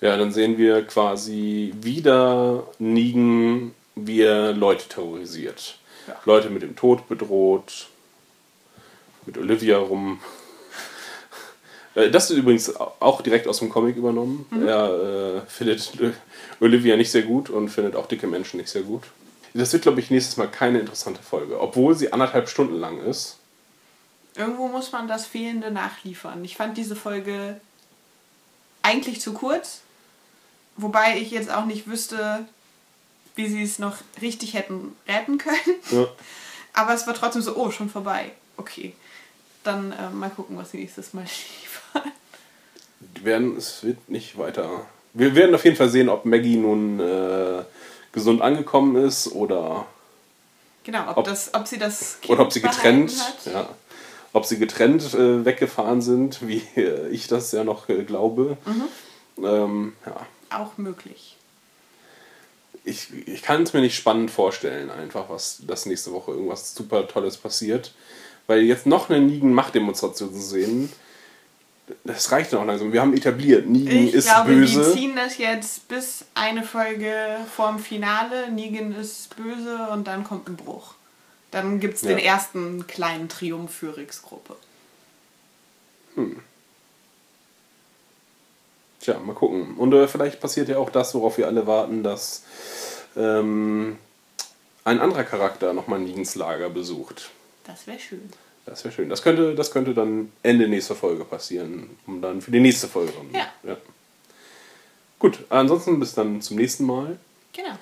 Ja, dann sehen wir quasi wieder Negan, wie er Leute terrorisiert. Ja. Leute mit dem Tod bedroht, mit Olivia rum. Äh, Das ist übrigens auch direkt aus dem Comic übernommen. Er äh, findet [LAUGHS] Olivia nicht sehr gut und findet auch dicke Menschen nicht sehr gut. Das wird, glaube ich, nächstes Mal keine interessante Folge, obwohl sie anderthalb Stunden lang ist. Irgendwo muss man das Fehlende nachliefern. Ich fand diese Folge eigentlich zu kurz, wobei ich jetzt auch nicht wüsste, wie sie es noch richtig hätten retten können. Ja. Aber es war trotzdem so, oh, schon vorbei. Okay. Dann äh, mal gucken, was sie nächstes Mal [LAUGHS] werden, es wird nicht weiter. Wir werden auf jeden Fall sehen, ob Maggie nun äh, gesund angekommen ist oder, Genau, ob, Ob- das, ob sie das Kind oder ob sie getrennt, ja, ob sie getrennt äh, weggefahren sind, wie äh, ich das ja noch äh, glaube. Ähm, ja. Auch möglich. ich, ich kann es mir nicht spannend vorstellen, einfach, was das nächste Woche irgendwas super Tolles passiert. Weil jetzt noch eine Negan-Machtdemonstration zu sehen, das reicht dann auch langsam. Wir haben etabliert, Negan Ich ist glaube, böse. die ziehen das jetzt bis eine Folge vorm Finale. Negan ist böse und dann kommt ein Bruch. Dann gibt es Ja. den ersten kleinen Triumph für Ricks Gruppe. Tja, mal gucken. Und äh, vielleicht passiert ja auch das, worauf wir alle warten, dass ähm, ein anderer Charakter nochmal Negans Lager besucht. Das wäre schön. Das wäre schön. Das könnte, das könnte dann Ende nächster Folge passieren, um dann für die nächste Folge. Ja. Gut, ansonsten bis dann zum nächsten Mal. Genau.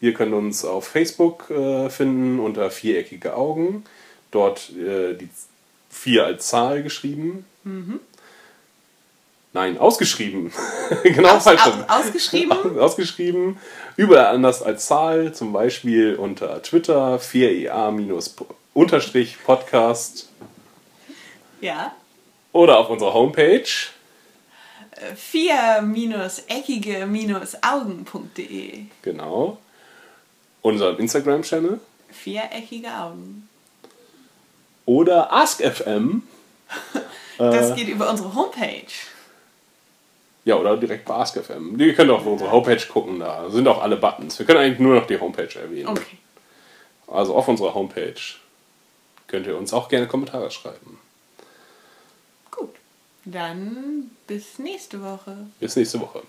Ihr könnt uns auf Facebook äh, finden unter viereckige Augen. Dort äh, die 4 als Zahl geschrieben. Nein, ausgeschrieben. [LAUGHS] genau Aus, falsch. au, rum. ausgeschrieben? [LAUGHS] ausgeschrieben. Überall anders als Zahl, zum Beispiel unter Twitter 4EA-Podcast ja. oder auf unserer Homepage. Vier-eckige-augen.de Genau. Unserem Instagram-Channel Viereckige Augen. oder AskFM. [LAUGHS] Das geht über unsere Homepage. Ja, oder direkt bei AskFM. Ihr könnt auch auf unsere Homepage gucken, da sind auch alle Buttons. Wir können eigentlich nur noch die Homepage erwähnen. Okay. Also auf unserer Homepage könnt ihr uns auch gerne Kommentare schreiben. Gut. Dann bis nächste Woche. Bis nächste Woche.